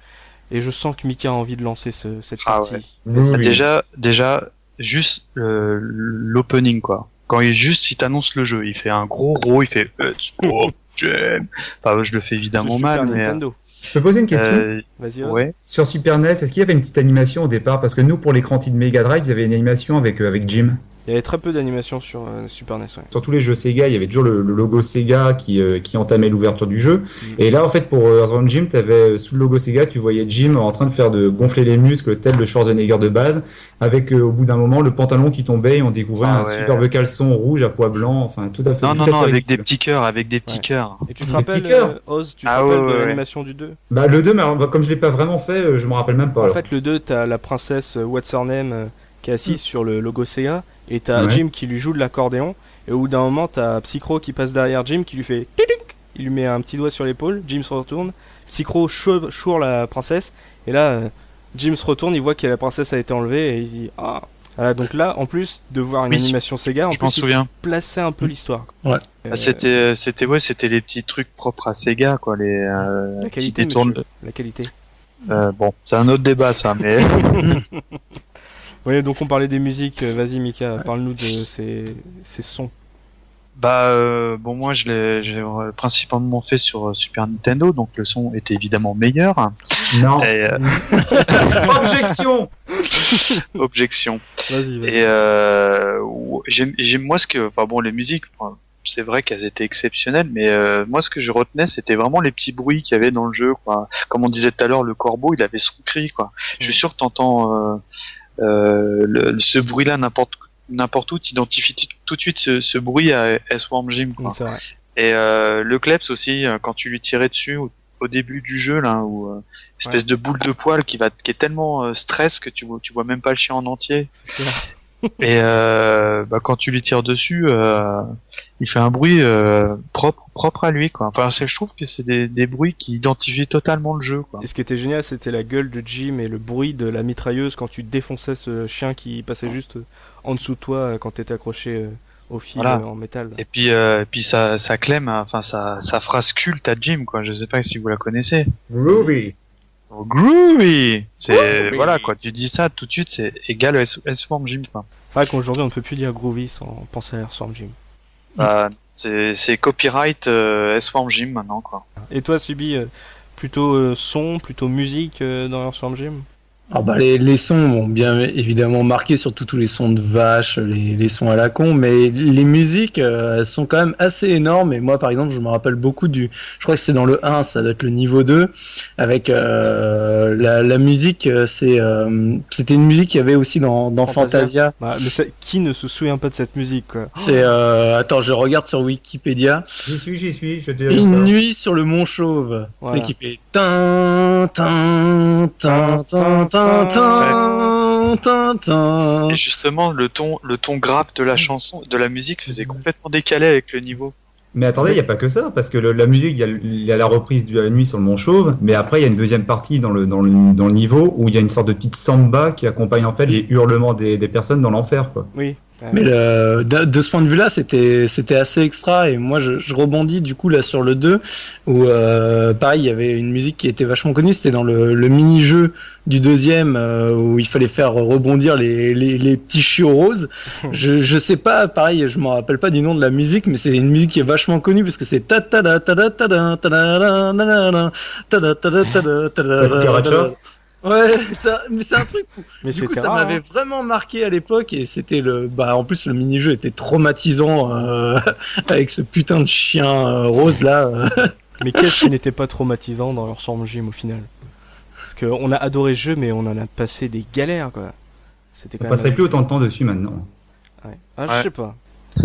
Et je sens que Mika a envie de lancer ce, cette ah partie. Déjà, déjà, juste euh, l'opening, quoi. Quand il juste, il t'annonce le jeu, il fait un gros gros, il fait. enfin, je le fais évidemment mal, mais. Euh, je peux poser une question euh, Vas-y. Ouais. Sur Super NES, est-ce qu'il y avait une petite animation au départ? Parce que nous, pour l'écran de Mega Drive, il y avait une animation avec, euh, avec Jim. Il y avait très peu d'animation sur euh, Super NES. Sur tous les jeux Sega, il y avait toujours le, logo Sega qui, euh, qui entamait l'ouverture du jeu. Mm. Et là, en fait, pour Earthbound Jim, tu avais sous le logo Sega, tu voyais Jim en train de faire de gonfler les muscles, tel le Schwarzenegger de base, avec au bout d'un moment le pantalon qui tombait et on découvrait ah un superbe caleçon rouge à pois blanc. Enfin, tout à fait. Non, non, non, avec des petits cœurs, avec des petits cœurs. Et tu te rappelles, Oz, tu te ah rappelles de l'animation du 2 Bah, le 2, mais comme je l'ai pas vraiment fait, je me rappelle même pas. En fait, le 2, t'as la princesse What's Her Name qui est assise mm. sur le logo Sega et t'as Jim qui lui joue de l'accordéon et au bout d'un moment t'as Psychro qui passe derrière Jim qui lui fait il lui met un petit doigt sur l'épaule Jim se retourne Psychro choure la princesse et là euh, Jim se retourne il voit que la princesse a été enlevée et il dit ah voilà, donc là, en plus de voir une animation Sega, en plus, il plaçait un peu l'histoire. Ouais. Ah, c'était, euh, c'était, ouais, c'était les petits trucs propres à Sega, quoi, les, euh, la qualité, la qualité. Euh, bon, c'est un autre débat, ça, mais. Oui, donc on parlait des musiques. Euh, vas-y, Mika, parle-nous de ces, ces sons. Bah euh, bon moi je l'ai principalement fait sur euh, Super Nintendo donc le son était évidemment meilleur. Non. Objection. Objection. Vas-y. Vas et euh, j'aime moi ce que enfin bon les musiques c'est vrai qu'elles étaient exceptionnelles mais moi ce que je retenais c'était vraiment les petits bruits qu'il y avait dans le jeu quoi. Comme on disait tout à l'heure le corbeau il avait son cri quoi. Je suis mm. sûr que t'entends euh, ce bruit-là n'importe n'importe où, t'identifies tout de suite ce, ce bruit à S-Worm Jim. Quoi. Et euh, le Kleps aussi, euh, quand tu lui tirais dessus au, début du jeu, là, où euh, espèce de boule de poil qui va, qui est tellement euh, stress que tu vois, tu vois même pas le chien en entier. et euh, bah, quand tu lui tires dessus, euh, il fait un bruit euh, propre, propre à lui, quoi. Enfin, je trouve que c'est des, des, bruits qui identifient totalement le jeu, quoi. Et ce qui était génial, c'était la gueule de Jim et le bruit de la mitrailleuse quand tu défonçais ce chien qui passait juste en dessous de toi quand t'étais accroché au fil en métal. Et puis, et puis ça, ça clème, hein, enfin ça, ça phrase culte à Jim, quoi. Je sais pas si vous la connaissez. Groovy. Oh, groovy. C'est voilà quoi. Tu dis ça tout de suite, c'est égal à S-Form Jim. Quoi. C'est vrai qu'aujourd'hui on ne peut plus dire groovy sans penser à S-Form Jim. Bah, c'est copyright euh, S-Form Gym maintenant quoi. Et toi Subi, euh, plutôt euh, son, plutôt musique dans S-Form Gym? Alors bah, les, les, sons vont bien évidemment marqué, surtout tous les sons de vaches, les, les sons à la con, mais les musiques, euh, elles sont quand même assez énormes. Et moi, par exemple, je me rappelle beaucoup du, je crois que c'est dans le 1, ça doit être le niveau 2, avec euh, la, la, musique, euh, c'est, euh, c'était une musique qu'il y avait aussi dans, dans Fantasia. Bah, mais qui ne se souvient pas de cette musique quoi C'est, euh, attends, je regarde sur Wikipédia. J'y suis, j'y suis, je te Une nuit sur le Mont Chauve, voilà. qui fait tin, tin, tin, tin, et justement, le ton, le ton grave de la chanson, de la musique faisait complètement décalé avec le niveau. Mais attendez, il n'y a pas que ça, parce que la musique, il y, a la reprise de la nuit sur le Mont Chauve, mais après, il y a une deuxième partie dans le, dans le, dans le niveau où il y a une sorte de petite samba qui accompagne en fait les hurlements des, des personnes dans l'enfer. Quoi. Oui, mais de, de, ce point de vue-là, c'était c'était assez extra. Et moi je, je, rebondis du coup là sur le 2 où euh, pareil il y avait une musique qui était vachement connue, c'était dans le, le mini-jeu du deuxième euh, où il fallait faire rebondir les, les, les petits chiots roses. je je sais pas, pareil, je me rappelle pas du nom de la musique, mais c'est une musique qui est vachement connue parce que c'est ta ta ta ta ta ta ta ta ta ta ta ta ta Ouais, ça, mais c'est un truc. Mais du coup, ça m'avait hein. vraiment marqué à l'époque et c'était le. Bah, en plus, le mini-jeu était traumatisant euh, avec ce putain de chien euh, rose là. mais qu'est-ce qui n'était pas traumatisant dans leur Storm Gym au final? Parce qu'on a adoré ce jeu, mais on en a passé des galères quoi. C'était quand on passerait plus autant de temps dessus maintenant. Ouais. Ah, je sais pas.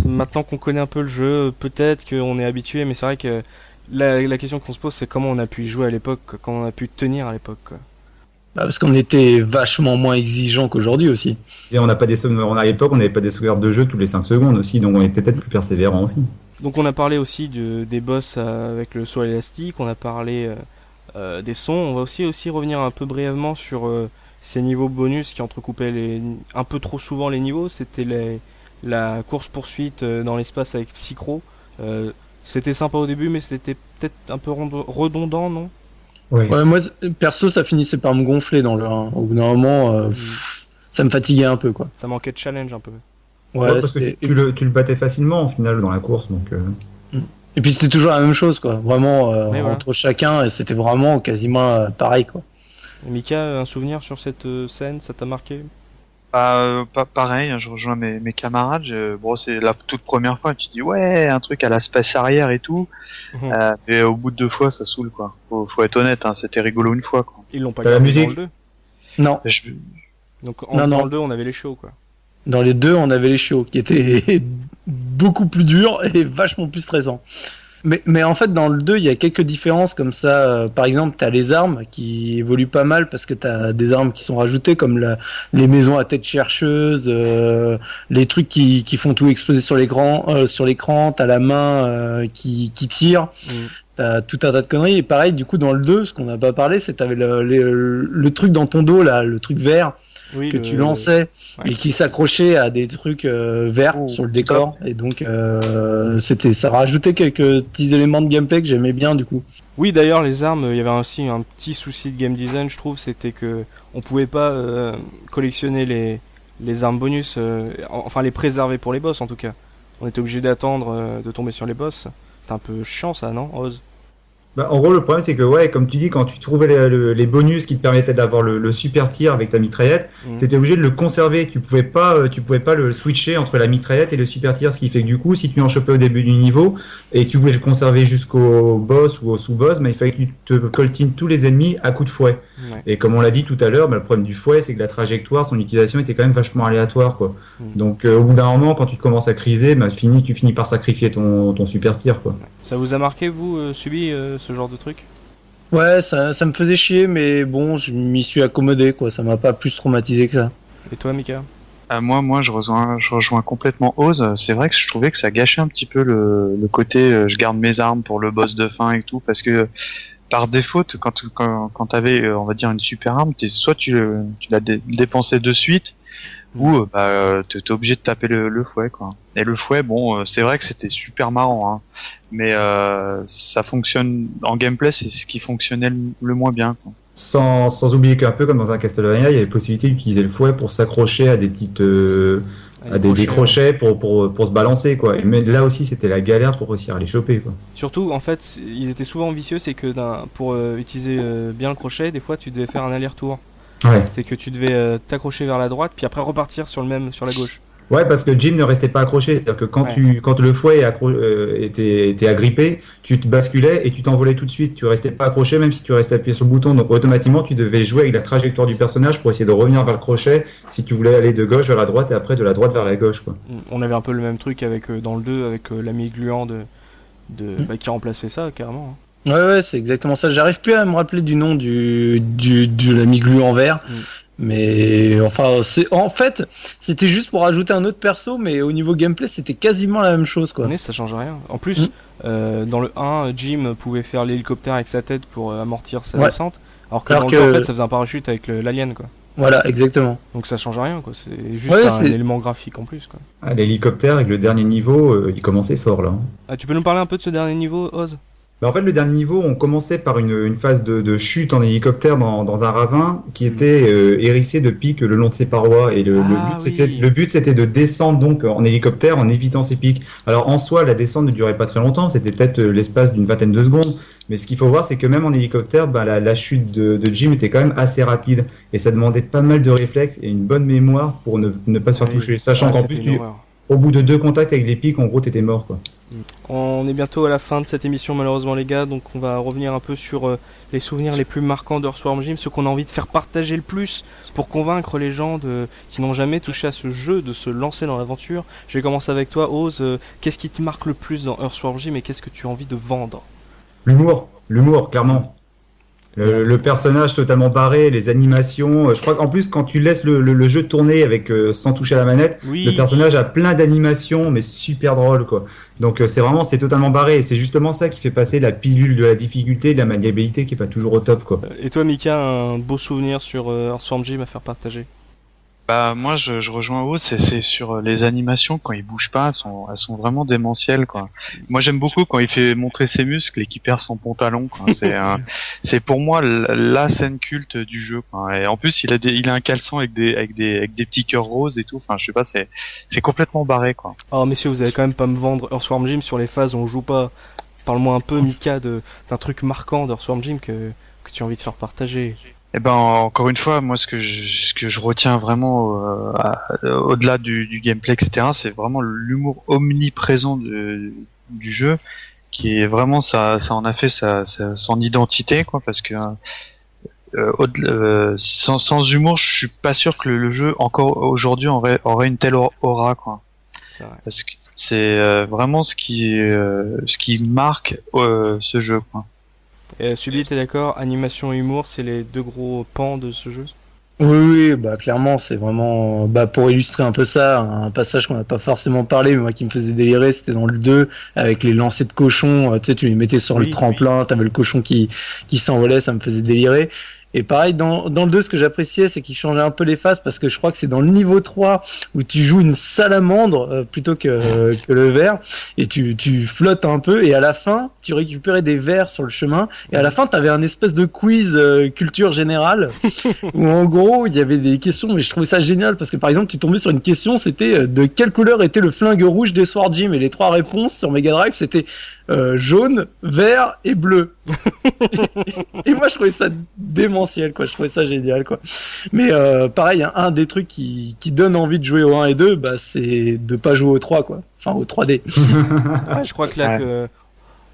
Maintenant qu'on connaît un peu le jeu, peut-être qu'on est habitué, mais c'est vrai que la, la question qu'on se pose, c'est comment on a pu y jouer à l'époque, comment on a pu tenir à l'époque. Bah parce qu'on était vachement moins exigeant qu'aujourd'hui aussi. Et on n'a pas des on à l'époque, on n'avait pas des sauvegardes de jeu tous les 5 secondes aussi, donc on était peut-être plus persévérant aussi. Donc on a parlé aussi de, des boss euh, avec le saut élastique, on a parlé euh, euh, des sons, on va aussi aussi revenir un peu brièvement sur ces niveaux bonus qui entrecoupaient les, un peu trop souvent les niveaux. C'était les, la course poursuite dans l'espace avec Psychro. c'était sympa au début, mais c'était peut-être un peu redondant, non? Ouais. moi, perso, ça finissait par me gonfler dans le 1. Au bout d'un moment, euh, mm. ça me fatiguait un peu, quoi. Ça manquait de challenge un peu. Ouais, parce que tu, le, tu, le, battais facilement, au final, dans la course, donc... Euh. Mm. Et puis c'était toujours la même chose, quoi. Vraiment, euh, entre chacun, et c'était vraiment quasiment pareil, quoi. Mika, un souvenir sur cette scène, ça t'a marqué? Bah, pas pareil, hein, je rejoins mes, mes camarades. bon, c'est la toute première fois, tu dis ouais, un truc à l'espace arrière et tout. Mhm. Euh, et au bout de deux fois, ça saoule quoi. Faut, faut être honnête, hein, c'était rigolo une fois quoi. Ils l'ont pas gardé dans le 2 Non. Donc en, dans le 2, on avait les shows quoi. Dans les deux, on avait les shows qui étaient beaucoup plus durs et vachement plus stressants. Mais, mais en fait, dans le 2, il y a quelques différences comme ça. Euh, par exemple, tu as les armes qui évoluent pas mal parce que tu as des armes qui sont rajoutées comme la, les maisons à tête chercheuse, euh, les trucs qui, qui font tout exploser sur l'écran, euh, sur l'écran, tu as la main euh, qui, qui tire. Mm. T'as tout un tas de conneries. Et pareil, du coup, dans le 2, ce qu'on n'a pas parlé, c'est t'avais le, le, le, truc dans ton dos, là, le truc vert, que tu lançais et qui s'accrochait à des trucs euh, verts oh, sur le décor. Et donc, euh, c'était, ça rajoutait quelques petits éléments de gameplay que j'aimais bien, du coup. Oui, d'ailleurs, les armes, il y avait aussi un petit souci de game design, je trouve, c'était que on pouvait pas euh, collectionner les, les armes bonus, enfin les préserver pour les boss en tout cas. On était obligé d'attendre de tomber sur les boss. C'est un peu chiant ça, non, Oz? Bah, en gros, le problème, c'est que, ouais, comme tu dis, quand tu trouvais les, les bonus qui te permettaient d'avoir le, le, super tir avec ta mitraillette, mmh. tu étais obligé de le conserver. Tu pouvais pas, euh, tu pouvais pas le switcher entre la mitraillette et le super tir, ce qui fait que du coup, si tu en chopais au début du niveau et que tu voulais le conserver jusqu'au boss ou au sous-boss, bah, il fallait que tu te coltines tous les ennemis à coup de fouet. Et comme on l'a dit tout à l'heure, bah, le problème du fouet, c'est que la trajectoire, son utilisation était quand même vachement aléatoire, quoi. Mmh. Donc, euh, au bout d'un moment, quand tu commences à criser, bah, fini, tu finis par sacrifier ton, ton super tir, quoi. Ça vous a marqué, vous, euh, subi euh, ce genre de truc Ouais, ça, ça, me faisait chier, mais bon, je m'y suis accommodé, quoi. Ça m'a pas plus traumatisé que ça. Et toi, Mika ah, Moi, moi, je rejoins, je rejoins complètement Oz. C'est vrai que je trouvais que ça gâchait un petit peu le, le côté euh, je garde mes armes pour le boss de fin et tout, parce que par défaut, quand, quand, quand t'avais, euh, on va dire, une super arme, es, soit tu, tu l'as dé dépensé de suite, où euh, bah, t'es obligé de taper le, fouet quoi. Et le fouet, bon, c'est vrai que c'était super marrant, hein, mais ça fonctionne en gameplay, c'est ce qui fonctionnait le, moins bien. Quoi. Sans, sans oublier qu'un peu comme dans un Castlevania, il y a la possibilité d'utiliser le fouet pour s'accrocher à des petites à des, crochets pour, pour, pour, se balancer quoi. mais là aussi c'était la galère pour réussir à les choper quoi. Surtout en fait ils étaient souvent vicieux c'est que pour euh, utiliser euh, bien le crochet des fois tu devais faire un aller-retour. Ouais. C'est que tu devais euh, t'accrocher vers la droite puis après repartir sur le même sur la gauche. Ouais, parce que Jim ne restait pas accroché. C'est-à-dire que quand, tu, quand le fouet euh, était, était, agrippé, tu te basculais et tu t'envolais tout de suite. Tu restais pas accroché, même si tu restais appuyé sur le bouton. Donc automatiquement, tu devais jouer avec la trajectoire du personnage pour essayer de revenir vers le crochet si tu voulais aller de gauche vers la droite et après de la droite vers la gauche. Quoi. On avait un peu le même truc avec euh, dans le 2 avec l'ami gluant de, de mm. bah, qui remplaçait ça carrément. Ouais, ouais, c'est exactement ça. J'arrive plus à me rappeler du nom du, du, de l'ami gluant vert. Mm. Mais enfin, c'est en fait, c'était juste pour ajouter un autre perso, mais au niveau gameplay, c'était quasiment la même chose, quoi. Mais ça change rien. En plus, hmm. euh, dans le 1, Jim pouvait faire l'hélicoptère avec sa tête pour euh, amortir sa descente, alors que dans le 2, en fait, ça faisait un parachute avec l'alien, quoi. Voilà, exactement. Donc ça change rien, quoi. C'est juste un élément graphique en plus, quoi. Ah, l'hélicoptère avec le dernier niveau, euh, il commençait fort là. Hein. Ah, tu peux nous parler un peu de ce dernier niveau, Oz? En fait, le dernier niveau, on commençait par une, phase de, chute en hélicoptère dans, un ravin qui était euh, hérissé de pics le long de ses parois. Et le, ah le but, c'était de descendre donc en hélicoptère en évitant ces pics. Alors en soi, la descente ne durait pas très longtemps, c'était peut-être euh, l'espace d'une vingtaine de secondes. Mais ce qu'il faut voir, c'est que même en hélicoptère, bah, la, chute de, Jim était quand même assez rapide. Et ça demandait pas mal de réflexes et une bonne mémoire pour ne, pas se faire toucher. Sachant ah, qu'en plus, au bout de deux contacts avec les pics, en gros, t'étais mort. Quoi. On est bientôt à la fin de cette émission malheureusement les gars, donc on va revenir un peu sur euh, les souvenirs les plus marquants d'Earthworm Jim, ce qu'on a envie de faire partager le plus pour convaincre les gens de, qui n'ont jamais touché à ce jeu de se lancer dans l'aventure. Je vais commencer avec toi Oz, euh, qu'est-ce qui te marque le plus dans Earthworm Jim et qu'est-ce que tu as envie de vendre? L'humour, l'humour clairement. Le, personnage totalement barré, les animations. Euh, je crois qu'en plus, quand tu laisses le, jeu tourner avec euh, sans toucher à la manette, le personnage a plein d'animations, mais super drôle quoi. Donc euh, c'est vraiment c'est totalement barré. Et c'est justement ça qui fait passer la pilule de la difficulté, de la maniabilité qui est pas toujours au top quoi. Et toi, Mika, un beau souvenir sur Earthworm Jim à faire partager? Bah moi je, je rejoins haut, c'est sur les animations quand il bouge pas, elles sont, elles sont vraiment démentielles quoi. Moi j'aime beaucoup quand il fait montrer ses muscles et qu'il perd son pantalon. C'est c'est pour moi la scène culte du jeu. Quoi. Et en plus il a des, il a un caleçon avec des avec des avec des petits cœurs roses et tout. Enfin je sais pas, c'est c'est complètement barré quoi. Oh messieurs vous allez quand même pas me vendre Earthworm Jim sur les phases où on joue pas. Parle-moi un peu Mika de d'un truc marquant d'Earthworm Jim que que tu as envie de faire partager. Eh ben encore une fois, moi ce que je, ce que je retiens vraiment euh, au-delà du, du, gameplay etc, c'est vraiment l'humour omniprésent de, du jeu, qui est vraiment ça, ça en a fait sa, son identité quoi, parce que euh, euh, sans, sans humour, je suis pas sûr que le, jeu encore aujourd'hui aurait, aurait une telle aura quoi. Parce que c'est euh, vraiment ce qui euh, ce qui marque ce jeu quoi. Et Subi, t'es d'accord Animation et humour, c'est les deux gros pans de ce jeu? Oui, oui, bah clairement, c'est vraiment bah pour illustrer un peu ça, un passage qu'on n'a pas forcément parlé, mais moi qui me faisait délirer, c'était dans le 2 avec les lancers de cochons, tu sais, tu les mettais sur le tremplin, t'avais le cochon qui qui s'envolait, ça me faisait délirer. Et pareil, dans, dans le 2, ce que j'appréciais, c'est qu'il changeait un peu les phases parce que je crois que c'est dans le niveau 3 où tu joues une salamandre euh, plutôt que, que le verre et tu, tu flottes un peu et à la fin, tu récupérais des verres sur le chemin et à la fin, tu avais un espèce de quiz euh, culture générale où en gros, il y avait des questions mais je trouvais ça génial parce que par exemple, tu tombais sur une question, c'était euh, de quelle couleur était le flingue rouge des Sword Gym et les trois réponses sur Mega Drive, c'était euh, jaune, vert et bleu. et moi, je trouvais ça démentiel, quoi. Je trouvais ça génial, quoi. Mais euh, pareil, un, des trucs qui, qui donne envie de jouer au 1 et 2, bah, c'est de pas jouer au 3, quoi. Enfin, au 3D. je crois que là, que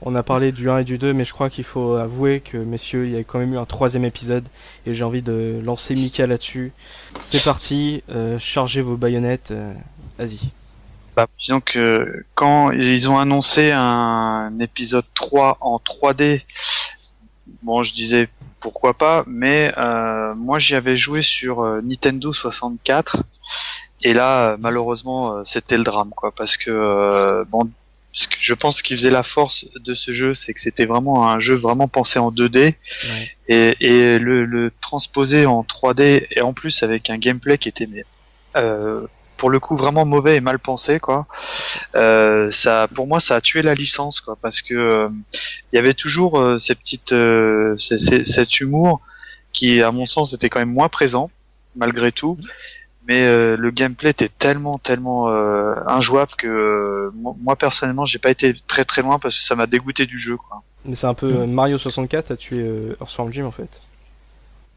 on a parlé du 1 et du 2, mais je crois qu'il faut avouer que, messieurs, il y a quand même eu un troisième épisode, et j'ai envie de lancer Mika là-dessus. C'est parti, euh, chargez vos baïonnettes, euh, vas-y. Bah, disons que quand ils ont annoncé un épisode 3 en 3D, bon, je disais pourquoi pas, mais euh, moi j'y avais joué sur euh, Nintendo 64 et là malheureusement euh, c'était le drame quoi parce que bon je pense qu'il faisait la force de ce jeu, c'est que c'était vraiment un jeu vraiment pensé en 2D et, le, le, transposer en 3D et en plus avec un gameplay qui était euh, pour le coup vraiment mauvais et mal pensé quoi. Euh, ça, pour moi, ça a tué la licence quoi, parce que euh, il y avait toujours euh, ces petites, euh, ces- ces- cet humour qui, à mon sens, était quand même moins présent malgré tout. Mais euh, le gameplay était tellement, tellement euh, injouable que euh, moi personnellement, j'ai pas été très très loin parce que ça m'a dégoûté du jeu quoi. Mais c'est un peu Mario 64 a tué euh, Earthworm Jim en fait.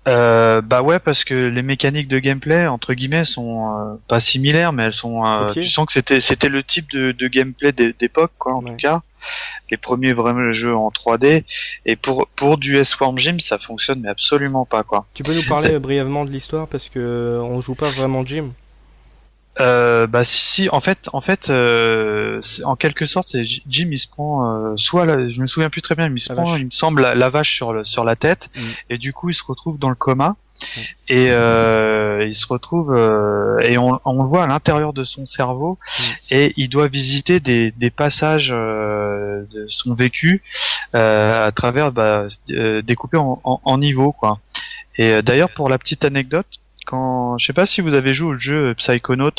Euh, bah ouais parce que les mécaniques de gameplay entre guillemets sont euh, pas similaires mais elles sont euh, tu sens que c'était c'était le type de, de gameplay d'é- d'époque quoi en Ouais. tout cas les premiers vrais jeux en 3D et pour pour du S-Form Gym ça fonctionne mais absolument pas quoi Tu peux nous parler euh, brièvement de l'histoire parce que euh, on joue pas vraiment Jim. Euh, bah si, en fait en fait euh, en quelque sorte c'est Jim il se prend euh, soit la, je me souviens plus très bien mais il se La prend vache. il me semble la, la vache sur le sur la tête Mm. et du coup il se retrouve dans le coma Mm. et euh, il se retrouve euh, et on, on le voit à l'intérieur de son cerveau Mm. et il doit visiter des, des passages euh, de son vécu euh, à travers bah, euh, découpés en, en, en niveaux quoi et d'ailleurs pour la petite anecdote quand je sais pas si vous avez joué au jeu Psychonaut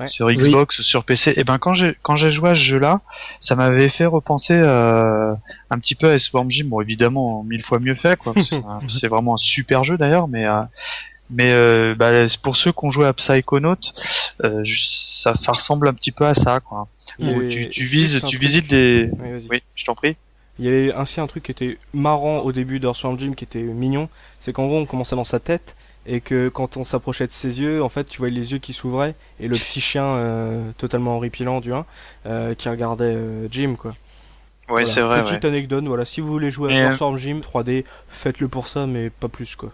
Ouais. sur Xbox ou sur PC et ben quand j'ai quand j'ai joué à ce jeu là ça m'avait fait repenser euh, un petit peu à Swarm Gym. Bon évidemment mille fois mieux fait quoi c'est vraiment un super jeu d'ailleurs mais euh, mais euh, bah, pour ceux qui ont joué à Psychonaut euh, ça, ça ressemble un petit peu à ça quoi. Où tu, vises tu truc- visites des Oui, oui je t'en prie. Il y avait ainsi un truc qui était marrant au début d'Earthworm Jim qui était mignon, c'est qu'en gros on commençait dans sa tête et que quand on s'approchait de ses yeux, en fait tu voyais les yeux qui s'ouvraient et le petit chien euh, totalement horripilant du 1 euh, qui regardait euh, Jim quoi. ouais Voilà. c'est vrai ouais. Petite anecdote, voilà, si vous voulez jouer à Earthworm Jim 3D, faites-le pour ça mais pas plus quoi.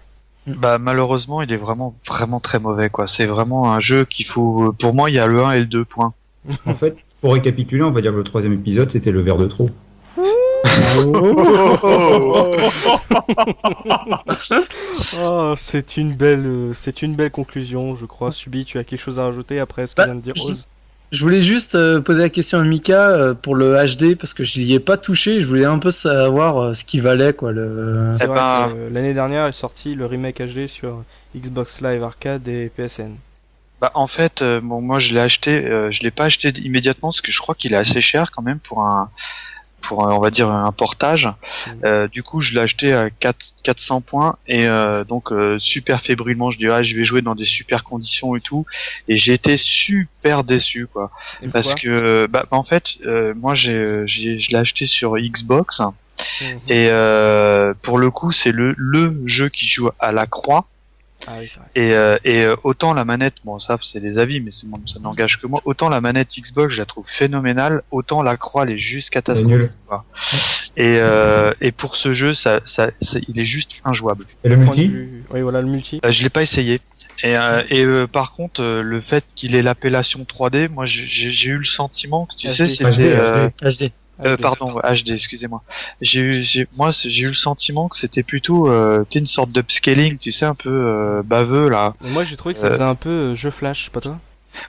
Bah malheureusement il est vraiment vraiment très mauvais quoi. C'est vraiment un jeu qu'il faut. Pour moi il y a le 1 et le 2 points. En fait, pour récapituler, on va dire que le troisième épisode, c'était le verre de trop. Oh, c'est une belle euh, c'est une belle conclusion, je crois. Subi, tu as quelque chose à rajouter après ce que Bah, vient de dire je- Oz Je voulais juste euh, poser la question à Mika euh, pour le HD parce que je n'y ai pas touché. Je voulais un peu savoir ce qui valait quoi. Le... C'est Eh vrai ben- que, euh, l'année dernière est sorti le remake HD sur Xbox Live Arcade et PSN. Bah en fait euh, bon moi je l'ai acheté, euh, je l'ai pas acheté immédiatement parce que je crois qu'il est assez cher quand même pour un pour on va dire un portage. Mhm. Euh, du coup je l'ai acheté à 4, 400 points et euh, donc euh, super fébrilement je dirais ah, je vais jouer dans des super conditions et tout et j'ai été super déçu quoi. Et Parce que bah en fait euh, moi j'ai j'ai je l'ai acheté sur Xbox. Mhm. Et euh, pour le coup, c'est le le jeu qui joue à la croix. Ah oui, c'est vrai. Et, euh, et euh, autant la manette, bon ça c'est des avis, mais c'est bon, ça n'engage que moi. Autant la manette Xbox, je la trouve phénoménale. Autant la croix, elle est juste catastrophique. quoi. Et euh, et pour ce jeu, ça, ça, ça- il est juste injouable. Et le Point de multi vue- Oui, voilà le multi. Euh, je l'ai pas essayé. Et, euh, et euh, par contre, euh, le fait qu'il ait l'appellation 3D, moi j'ai- j'ai j'ai eu le sentiment que tu HD. sais, HD, c'était euh, HD. Euh, HD. pardon, HD, excusez-moi. J'ai eu, j'ai, moi, c'est- j'ai eu le sentiment que c'était plutôt, euh, une sorte d'upscaling, tu sais, un peu euh, baveux là. Et Moi j'ai trouvé que ça Euh, faisait un peu euh, jeu flash, pas toi?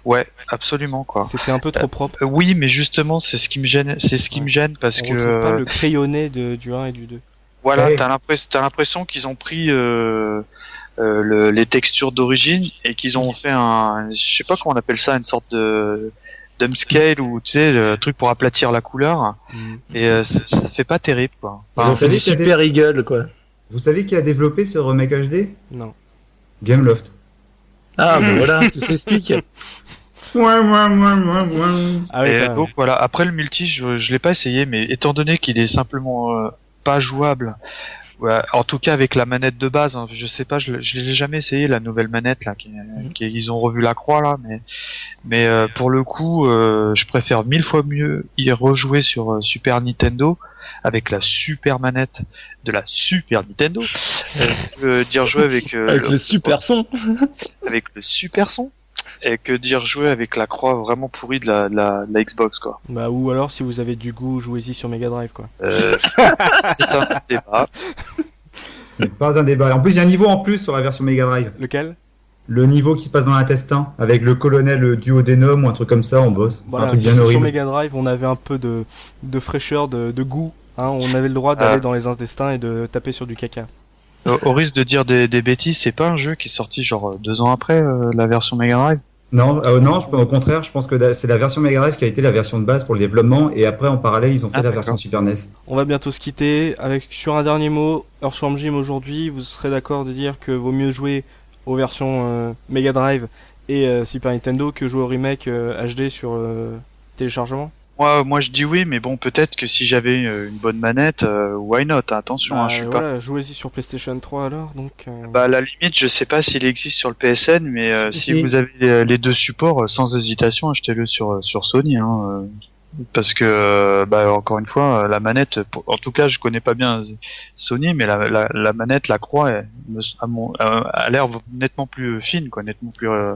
Ouais, absolument quoi. C'était un peu trop propre. Euh, oui, mais justement, c'est ce qui me gêne, c'est ce qui Ouais. me gêne parce On que pas le crayonné de, du 1 et du 2. voilà, Ouais. t'as l'impression, t'as l'impression qu'ils ont pris euh, euh, le- les textures d'origine et qu'ils ont fait un, je sais pas comment on appelle ça, une sorte de d'upscale ou tu sais, le truc pour aplatir la couleur. Et euh, ça, ça fait pas terrible quoi. Enfin, fait savez du Eagle quoi. Vous savez qui a développé ce remake HD Non. Gameloft. Ah bah voilà, tout s'explique. Ouais, ouais, ouais, ouais, ouais. Ah oui, Et donc voilà, après le multi, je, je l'ai pas essayé, mais étant donné qu'il est simplement euh, pas jouable, ouais, en tout cas avec la manette de base, hein, je sais pas, je, je l'ai jamais essayé la nouvelle manette là, qui, qui- ils ont revu la croix là, mais mais euh, pour le coup, euh, je préfère mille fois mieux y rejouer sur euh, Super Nintendo avec la super manette de la Super Nintendo, euh, que d'y rejouer avec euh, Avec le super son. avec le super son. Et que dire jouer avec la croix vraiment pourrie de la, de la, de la Xbox quoi. Bah ou alors si vous avez du goût, jouez-y sur Mega Drive quoi. Euh, c'est un débat. Ce n'est pas un débat. En plus, il y a un niveau en plus sur la version Mega Drive. Lequel? Le niveau qui se passe dans l'intestin, avec le colonel duodénum ou un truc comme ça en boss. Enfin, Voilà, un truc bien sur horrible. Mega Drive, on avait un peu de, de fraîcheur, de, de goût. Hein, on avait le droit d'aller Ah. dans les intestins et de taper sur du caca. Au, au risque de dire des, des bêtises, c'est pas un jeu qui est sorti genre euh, deux ans après euh, la version Mega Drive? Non, euh, non, je, au contraire, je pense que c'est la version Mega Drive qui a été la version de base pour le développement, et après en parallèle ils ont fait Ah, la version Super NES. On va bientôt se quitter avec sur un dernier mot. Earthworm Jim aujourd'hui, vous serez d'accord de dire que vaut mieux jouer aux versions euh, Mega Drive et euh, Super Nintendo que jouer au remake euh, HD sur euh, téléchargement? Moi, moi je dis oui, mais bon, peut-être que si j'avais euh, une bonne manette, euh, why not Attention, hein, Bah, je suis pas. Jouez-y sur PlayStation 3 alors. Donc, euh, Bah, à la limite, je sais pas s'il existe sur le PSN, mais euh, Si, vous avez les, les deux supports, sans hésitation, achetez-le sur sur Sony. Hein, euh, parce que, euh, bah, encore une fois, la manette, pour- en tout cas, je connais pas bien Sony, mais la, la, la manette, la croix, elle, me- à mon, a l'air nettement plus fine, quoi, nettement plus euh,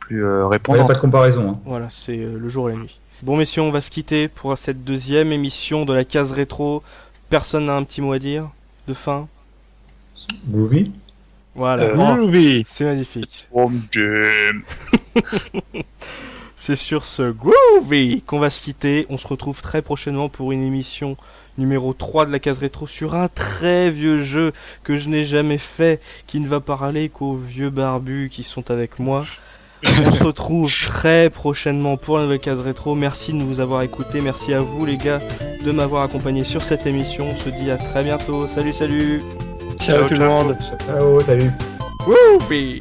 plus euh, Il n'y a répondante. pas de comparaison. hein. Voilà, c'est euh, le jour et la nuit. Bon messieurs, on va se quitter pour cette deuxième émission de la case rétro. Personne n'a un petit mot à dire de fin Groovy Voilà, Euh, Groovy. c'est magnifique. Oh, Jim. C'est sur ce groovy qu'on va se quitter. On se retrouve très prochainement pour une émission numéro 3 de la case rétro sur un très vieux jeu que je n'ai jamais fait, qui ne va parler qu'aux vieux barbus qui sont avec moi. On se retrouve très prochainement pour la nouvelle case rétro. Merci de nous avoir écoutés. Merci à vous les gars de m'avoir accompagné sur cette émission. On se dit à très bientôt. Salut salut. Ciao tout le monde. Ciao, salut. Groovy